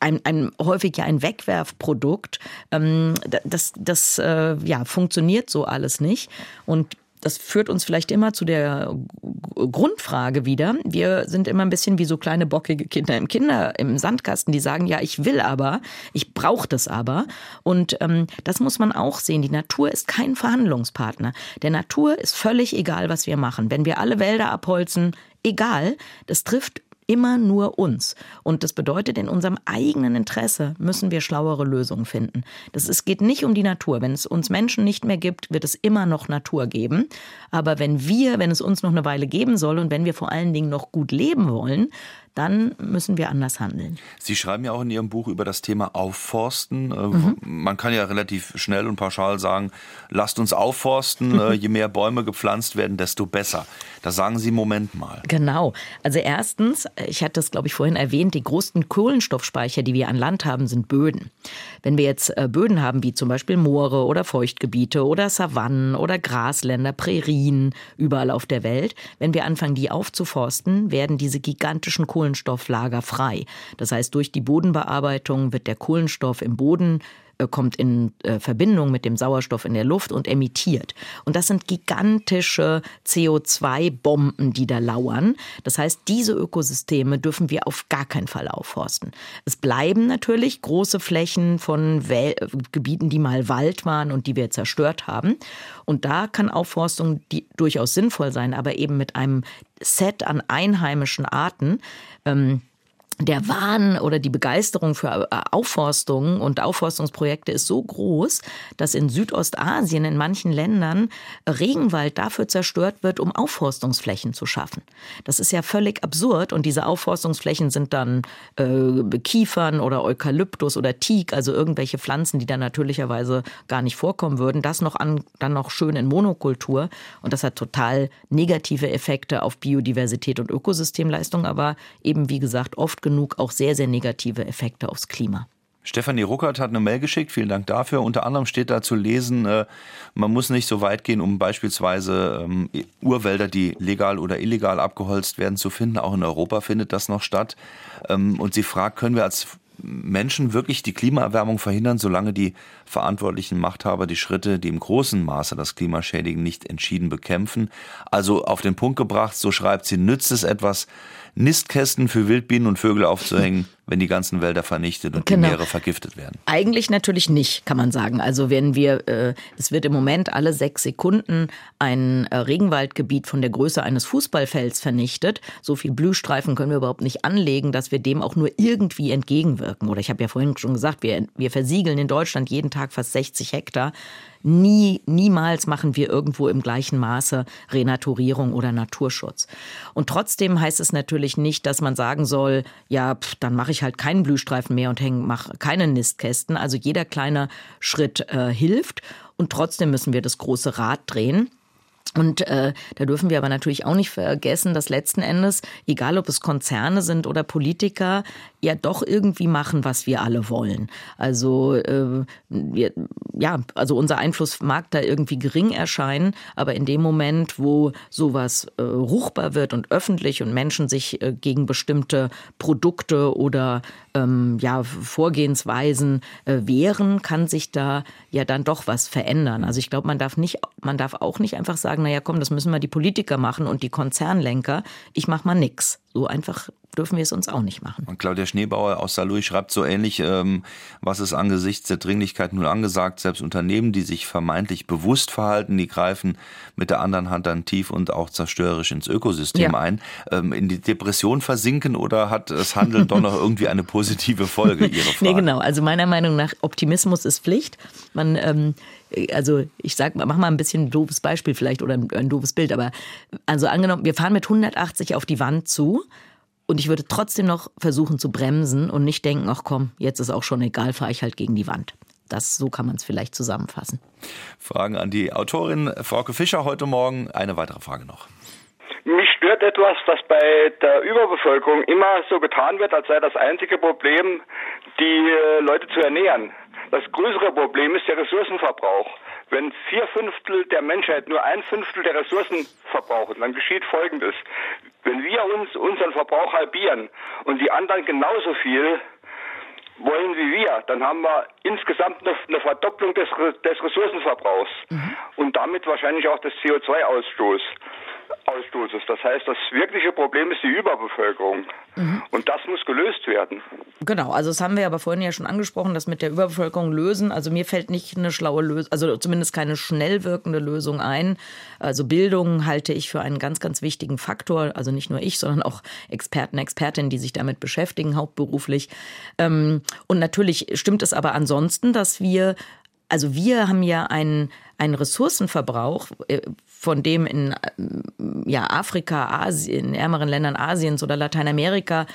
B: ein, ein häufig ja ein Wegwerfprodukt. Ähm, das das äh, ja, funktioniert so alles nicht. Und das führt uns vielleicht immer zu der Grundfrage wieder. Wir sind immer ein bisschen wie so kleine bockige Kinder im Kinder im Sandkasten, die sagen, ja, ich will aber, ich brauche das aber. Und ähm, das muss man auch sehen. Die Natur ist kein Verhandlungspartner. Der Natur ist völlig egal, was wir machen. Wenn wir alle Wälder abholzen, egal, das trifft immer nur uns. Und das bedeutet, in unserem eigenen Interesse müssen wir schlauere Lösungen finden. Das ist, geht nicht um die Natur. Wenn es uns Menschen nicht mehr gibt, wird es immer noch Natur geben. Aber wenn wir, wenn es uns noch eine Weile geben soll und wenn wir vor allen Dingen noch gut leben wollen, dann müssen wir anders handeln.
A: Sie schreiben ja auch in Ihrem Buch über das Thema Aufforsten. Äh, mhm. Man kann ja relativ schnell und pauschal sagen, lasst uns aufforsten, mhm. je mehr Bäume gepflanzt werden, desto besser. Da sagen Sie, Moment mal.
B: Genau. Also erstens, ich hatte es, glaube ich, vorhin erwähnt, die größten Kohlenstoffspeicher, die wir an Land haben, sind Böden. Wenn wir jetzt äh, Böden haben, wie zum Beispiel Moore oder Feuchtgebiete oder Savannen oder Grasländer, Prärien, überall auf der Welt, wenn wir anfangen, die aufzuforsten, werden diese gigantischen Kohlenstoffspeicher Kohlenstofflager frei. Das heißt, durch die Bodenbearbeitung wird der Kohlenstoff im Boden kommt in äh, Verbindung mit dem Sauerstoff in der Luft und emittiert. Und das sind gigantische CO2-Bomben, die da lauern. Das heißt, diese Ökosysteme dürfen wir auf gar keinen Fall aufforsten. Es bleiben natürlich große Flächen von Wel Gebieten, die mal Wald waren und die wir zerstört haben. Und da kann Aufforstung durchaus sinnvoll sein, aber eben mit einem Set an einheimischen Arten. Ähm, der Wahn oder die Begeisterung für äh, Aufforstung und Aufforstungsprojekte ist so groß, dass in Südostasien in manchen Ländern Regenwald dafür zerstört wird, um Aufforstungsflächen zu schaffen. Das ist ja völlig absurd und diese Aufforstungsflächen sind dann äh, Kiefern oder Eukalyptus oder Teak, also irgendwelche Pflanzen, die da natürlicherweise gar nicht vorkommen würden. Das noch an, dann noch schön in Monokultur und das hat total negative Effekte auf Biodiversität und Ökosystemleistung, aber eben wie gesagt oft genug auch sehr, sehr negative Effekte aufs Klima.
A: Stefanie Ruckert hat eine Mail geschickt, vielen Dank dafür. Unter anderem steht da zu lesen, äh, man muss nicht so weit gehen, um beispielsweise ähm, Urwälder, die legal oder illegal abgeholzt werden, zu finden. Auch in Europa findet das noch statt. Ähm, und sie fragt, können wir als Menschen wirklich die Klimaerwärmung verhindern, solange die verantwortlichen Machthaber die Schritte, die im großen Maße das Klima schädigen, nicht entschieden bekämpfen? Also auf den Punkt gebracht, so schreibt sie, nützt es etwas, Nistkästen für Wildbienen und Vögel aufzuhängen, wenn die ganzen Wälder vernichtet und genau. die Meere vergiftet werden?
B: Eigentlich natürlich nicht, kann man sagen. Also wenn wir, äh, es wird im Moment alle sechs Sekunden ein äh, Regenwaldgebiet von der Größe eines Fußballfelds vernichtet. So viel Blühstreifen können wir überhaupt nicht anlegen, dass wir dem auch nur irgendwie entgegenwirken. Oder ich habe ja vorhin schon gesagt, wir, wir versiegeln in Deutschland jeden Tag fast 60 Hektar. Nie, niemals machen wir irgendwo im gleichen Maße Renaturierung oder Naturschutz. Und trotzdem heißt es natürlich nicht, dass man sagen soll, ja, pff, dann mache ich halt keinen Blühstreifen mehr und mache keine Nistkästen. Also jeder kleine Schritt äh, hilft. Und trotzdem müssen wir das große Rad drehen. Und äh, da dürfen wir aber natürlich auch nicht vergessen, dass letzten Endes, egal ob es Konzerne sind oder Politiker, ja doch irgendwie machen, was wir alle wollen. Also äh, wir, ja, also unser Einfluss mag da irgendwie gering erscheinen, aber in dem Moment, wo sowas äh, ruchbar wird und öffentlich und Menschen sich äh, gegen bestimmte Produkte oder ähm, ja, Vorgehensweisen äh, wehren, kann sich da ja dann doch was verändern. Also ich glaube, man darf nicht, man darf auch nicht einfach sagen, naja, komm, das müssen wir die Politiker machen und die Konzernlenker. Ich mach mal nix. So einfach dürfen wir es uns auch nicht machen.
A: Und Claudia Schneebauer aus Saarlouis schreibt so ähnlich, ähm, was ist angesichts der Dringlichkeit nun angesagt? Selbst Unternehmen, die sich vermeintlich bewusst verhalten, die greifen mit der anderen Hand dann tief und auch zerstörerisch ins Ökosystem ja. ein. Ähm, in die Depression versinken oder hat das Handeln doch noch irgendwie eine positive Folge? Ihre Frage.
B: Nee, genau. Also meiner Meinung nach, Optimismus ist Pflicht. Man ähm, also ich sag mal, mach mal ein bisschen ein doofes Beispiel vielleicht oder ein, ein doofes Bild, aber also angenommen, wir fahren mit 180 auf die Wand zu und ich würde trotzdem noch versuchen zu bremsen und nicht denken, ach komm, jetzt ist auch schon egal, fahre ich halt gegen die Wand. Das, so kann man es vielleicht zusammenfassen.
A: Fragen an die Autorin Frauke Fischer heute Morgen. Eine weitere Frage noch.
H: Mich stört etwas, dass bei der Überbevölkerung immer so getan wird, als sei das einzige Problem, die äh, Leute zu ernähren. Das größere Problem ist der Ressourcenverbrauch. Wenn vier Fünftel der Menschheit nur ein Fünftel der Ressourcen verbrauchen, dann geschieht Folgendes. Wenn wir uns unseren Verbrauch halbieren und die anderen genauso viel wollen wie wir, dann haben wir insgesamt eine, Verdopplung des, des Ressourcenverbrauchs mhm. und damit wahrscheinlich auch des CO2-Ausstoßes. Ausstoßes. Das heißt, das wirkliche Problem ist die Überbevölkerung. Mhm. Und das muss gelöst werden.
B: Genau, also das haben wir aber vorhin ja schon angesprochen, das mit der Überbevölkerung lösen. Also mir fällt nicht eine schlaue Lösung, also zumindest keine schnell wirkende Lösung ein. Also Bildung halte ich für einen ganz, ganz wichtigen Faktor. Also nicht nur ich, sondern auch Experten, Expertinnen, die sich damit beschäftigen, hauptberuflich. Ähm, und natürlich stimmt es aber ansonsten, dass wir also wir haben ja einen, einen Ressourcenverbrauch, äh, von dem in äh, ja, Afrika, Asien, in ärmeren Ländern Asiens oder Lateinamerika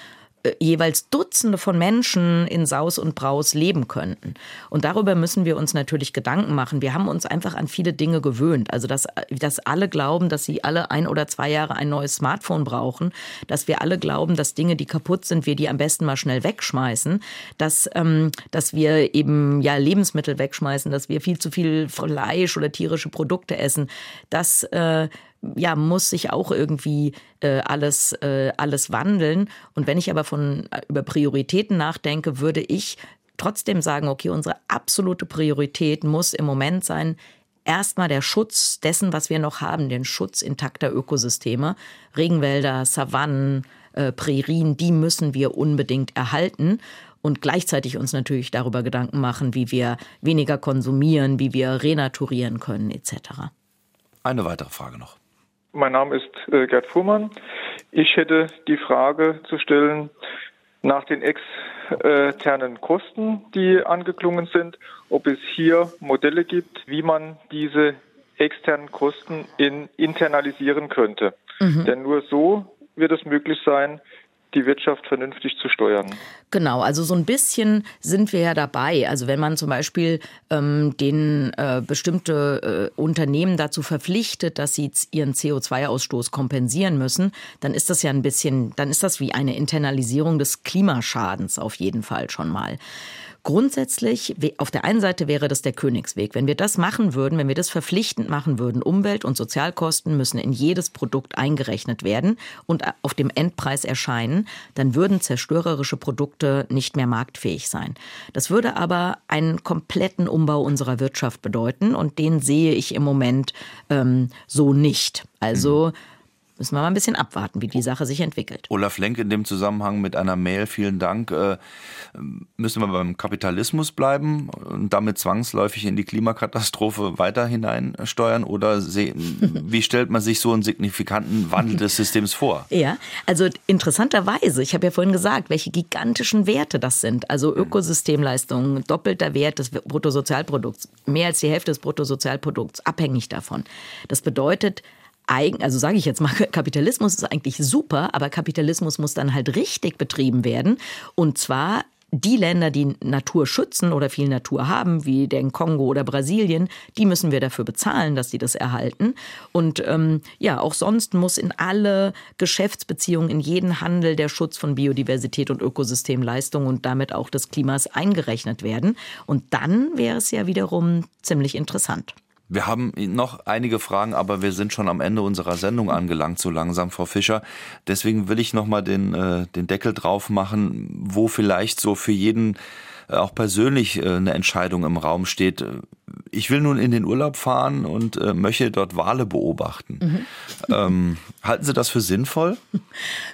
B: jeweils Dutzende von Menschen in Saus und Braus leben könnten. Und darüber müssen wir uns natürlich Gedanken machen. Wir haben uns einfach an viele Dinge gewöhnt. Also, dass, dass alle glauben, dass sie alle ein oder zwei Jahre ein neues Smartphone brauchen, dass wir alle glauben, dass Dinge, die kaputt sind, wir die am besten mal schnell wegschmeißen, dass, ähm, dass wir eben ja Lebensmittel wegschmeißen, dass wir viel zu viel Fleisch oder tierische Produkte essen. Das äh, ja, muss sich auch irgendwie äh, alles, äh, alles wandeln. Und wenn ich aber von äh, über Prioritäten nachdenke, würde ich trotzdem sagen, okay, unsere absolute Priorität muss im Moment sein, erstmal der Schutz dessen, was wir noch haben, den Schutz intakter Ökosysteme, Regenwälder, Savannen, äh, Prärien, die müssen wir unbedingt erhalten und gleichzeitig uns natürlich darüber Gedanken machen, wie wir weniger konsumieren, wie wir renaturieren können etc.
A: Eine weitere Frage noch.
G: Mein Name ist äh, Gerd Fuhrmann. Ich hätte die Frage zu stellen nach den externen Kosten, die angeklungen sind, ob es hier Modelle gibt, wie man diese externen Kosten in internalisieren könnte. Mhm. Denn nur so wird es möglich sein, die Wirtschaft vernünftig zu steuern.
B: Genau, also so ein bisschen sind wir ja dabei. Also wenn man zum Beispiel ähm, den äh, bestimmte äh, Unternehmen dazu verpflichtet, dass sie ihren CO2-Ausstoß kompensieren müssen, dann ist das ja ein bisschen, dann ist das wie eine Internalisierung des Klimaschadens auf jeden Fall schon mal. Grundsätzlich, auf der einen Seite wäre das der Königsweg. Wenn wir das machen würden, wenn wir das verpflichtend machen würden, Umwelt- und Sozialkosten müssen in jedes Produkt eingerechnet werden und auf dem Endpreis erscheinen, dann würden zerstörerische Produkte nicht mehr marktfähig sein. Das würde aber einen kompletten Umbau unserer Wirtschaft bedeuten und den sehe ich im Moment ähm, so nicht. Also mhm müssen wir mal ein bisschen abwarten, wie die Sache sich entwickelt.
A: Olaf Lenk in dem Zusammenhang mit einer Mail, vielen Dank. Äh, müssen wir beim Kapitalismus bleiben und damit zwangsläufig in die Klimakatastrophe weiter hineinsteuern? Oder wie stellt man sich so einen signifikanten Wandel des Systems vor?
B: Ja, also interessanterweise, ich habe ja vorhin gesagt, welche gigantischen Werte das sind. Also Ökosystemleistungen, doppelter Wert des Bruttosozialprodukts, mehr als die Hälfte des Bruttosozialprodukts, abhängig davon. Das bedeutet, also sage ich jetzt mal, Kapitalismus ist eigentlich super, aber Kapitalismus muss dann halt richtig betrieben werden. Und zwar die Länder, die Natur schützen oder viel Natur haben, wie den Kongo oder Brasilien, die müssen wir dafür bezahlen, dass sie das erhalten. Und ähm, ja, auch sonst muss in alle Geschäftsbeziehungen, in jeden Handel der Schutz von Biodiversität und Ökosystemleistung und damit auch des Klimas eingerechnet werden. Und dann wäre es ja wiederum ziemlich interessant.
A: Wir haben noch einige Fragen, aber wir sind schon am Ende unserer Sendung angelangt, so langsam, Frau Fischer. Deswegen will ich noch mal den, äh, den Deckel drauf machen, wo vielleicht so für jeden äh, auch persönlich äh, eine Entscheidung im Raum steht. Ich will nun in den Urlaub fahren und äh, möchte dort Wale beobachten. Mhm. Ähm, halten Sie das für sinnvoll?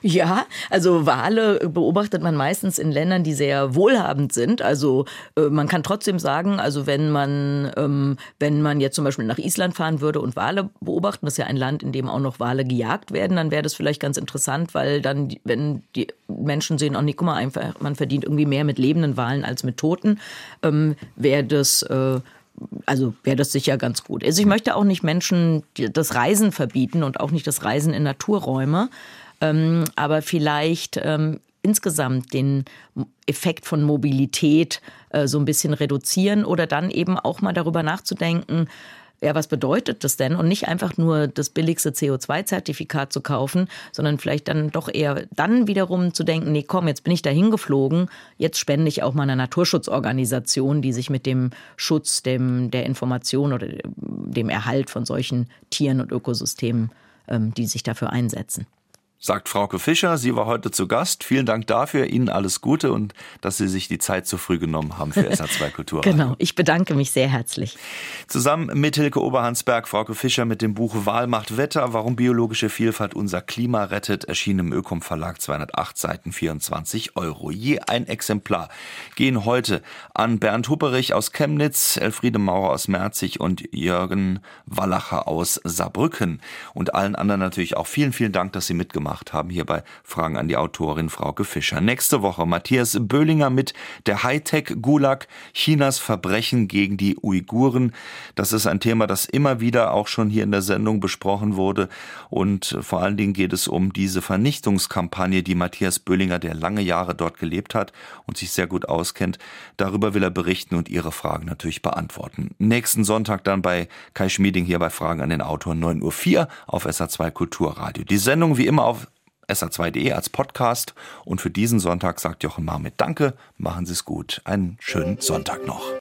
B: Ja, also Wale beobachtet man meistens in Ländern, die sehr wohlhabend sind. Also äh, man kann trotzdem sagen, also wenn man, ähm, wenn man jetzt zum Beispiel nach Island fahren würde und Wale beobachten, das ist ja ein Land, in dem auch noch Wale gejagt werden, dann wäre das vielleicht ganz interessant, weil dann, wenn die Menschen sehen, oh nee, guck mal, einfach, man verdient irgendwie mehr mit lebenden Walen als mit Toten, ähm, wäre das äh, also wäre das sicher ganz gut. Also ich möchte auch nicht Menschen das Reisen verbieten und auch nicht das Reisen in Naturräume, ähm, aber vielleicht ähm, insgesamt den Effekt von Mobilität äh, so ein bisschen reduzieren oder dann eben auch mal darüber nachzudenken, ja, was bedeutet das denn? Und nicht einfach nur das billigste CO2-Zertifikat zu kaufen, sondern vielleicht dann doch eher dann wiederum zu denken, nee, komm, jetzt bin ich da hingeflogen, jetzt spende ich auch mal einer Naturschutzorganisation, die sich mit dem Schutz dem, der Information oder dem Erhalt von solchen Tieren und Ökosystemen, ähm, die sich dafür einsetzen
A: sagt Frauke Fischer. Sie war heute zu Gast. Vielen Dank dafür. Ihnen alles Gute und dass Sie sich die Zeit so früh genommen haben für SA2 Kultur.
B: genau, ich bedanke mich sehr herzlich.
A: Zusammen mit Hilke Oberhansberg, Frauke Fischer mit dem Buch Wahl macht Wetter, warum biologische Vielfalt unser Klima rettet, erschien im Ökom Verlag 208 Seiten 24 Euro. Je ein Exemplar gehen heute an Bernd Hupperich aus Chemnitz, Elfriede Maurer aus Merzig und Jürgen Wallacher aus Saarbrücken. Und allen anderen natürlich auch vielen, vielen Dank, dass Sie mitgemacht gemacht haben, hier bei Fragen an die Autorin Frauke Fischer. Nächste Woche Matthias Böhlinger mit der Hightech-Gulag, Chinas Verbrechen gegen die Uiguren. Das ist ein Thema, das immer wieder auch schon hier in der Sendung besprochen wurde. Und vor allen Dingen geht es um diese Vernichtungskampagne, die Matthias Böhlinger, der lange Jahre dort gelebt hat und sich sehr gut auskennt, darüber will er berichten und Ihre Fragen natürlich beantworten. Nächsten Sonntag dann bei Kai Schmieding hier bei Fragen an den Autor 9.04 Uhr auf SA2 Kulturradio. Die Sendung wie immer auf sa2.de als Podcast. Und für diesen Sonntag sagt Jochen Marmit Danke, machen Sie es gut. Einen schönen Sonntag noch.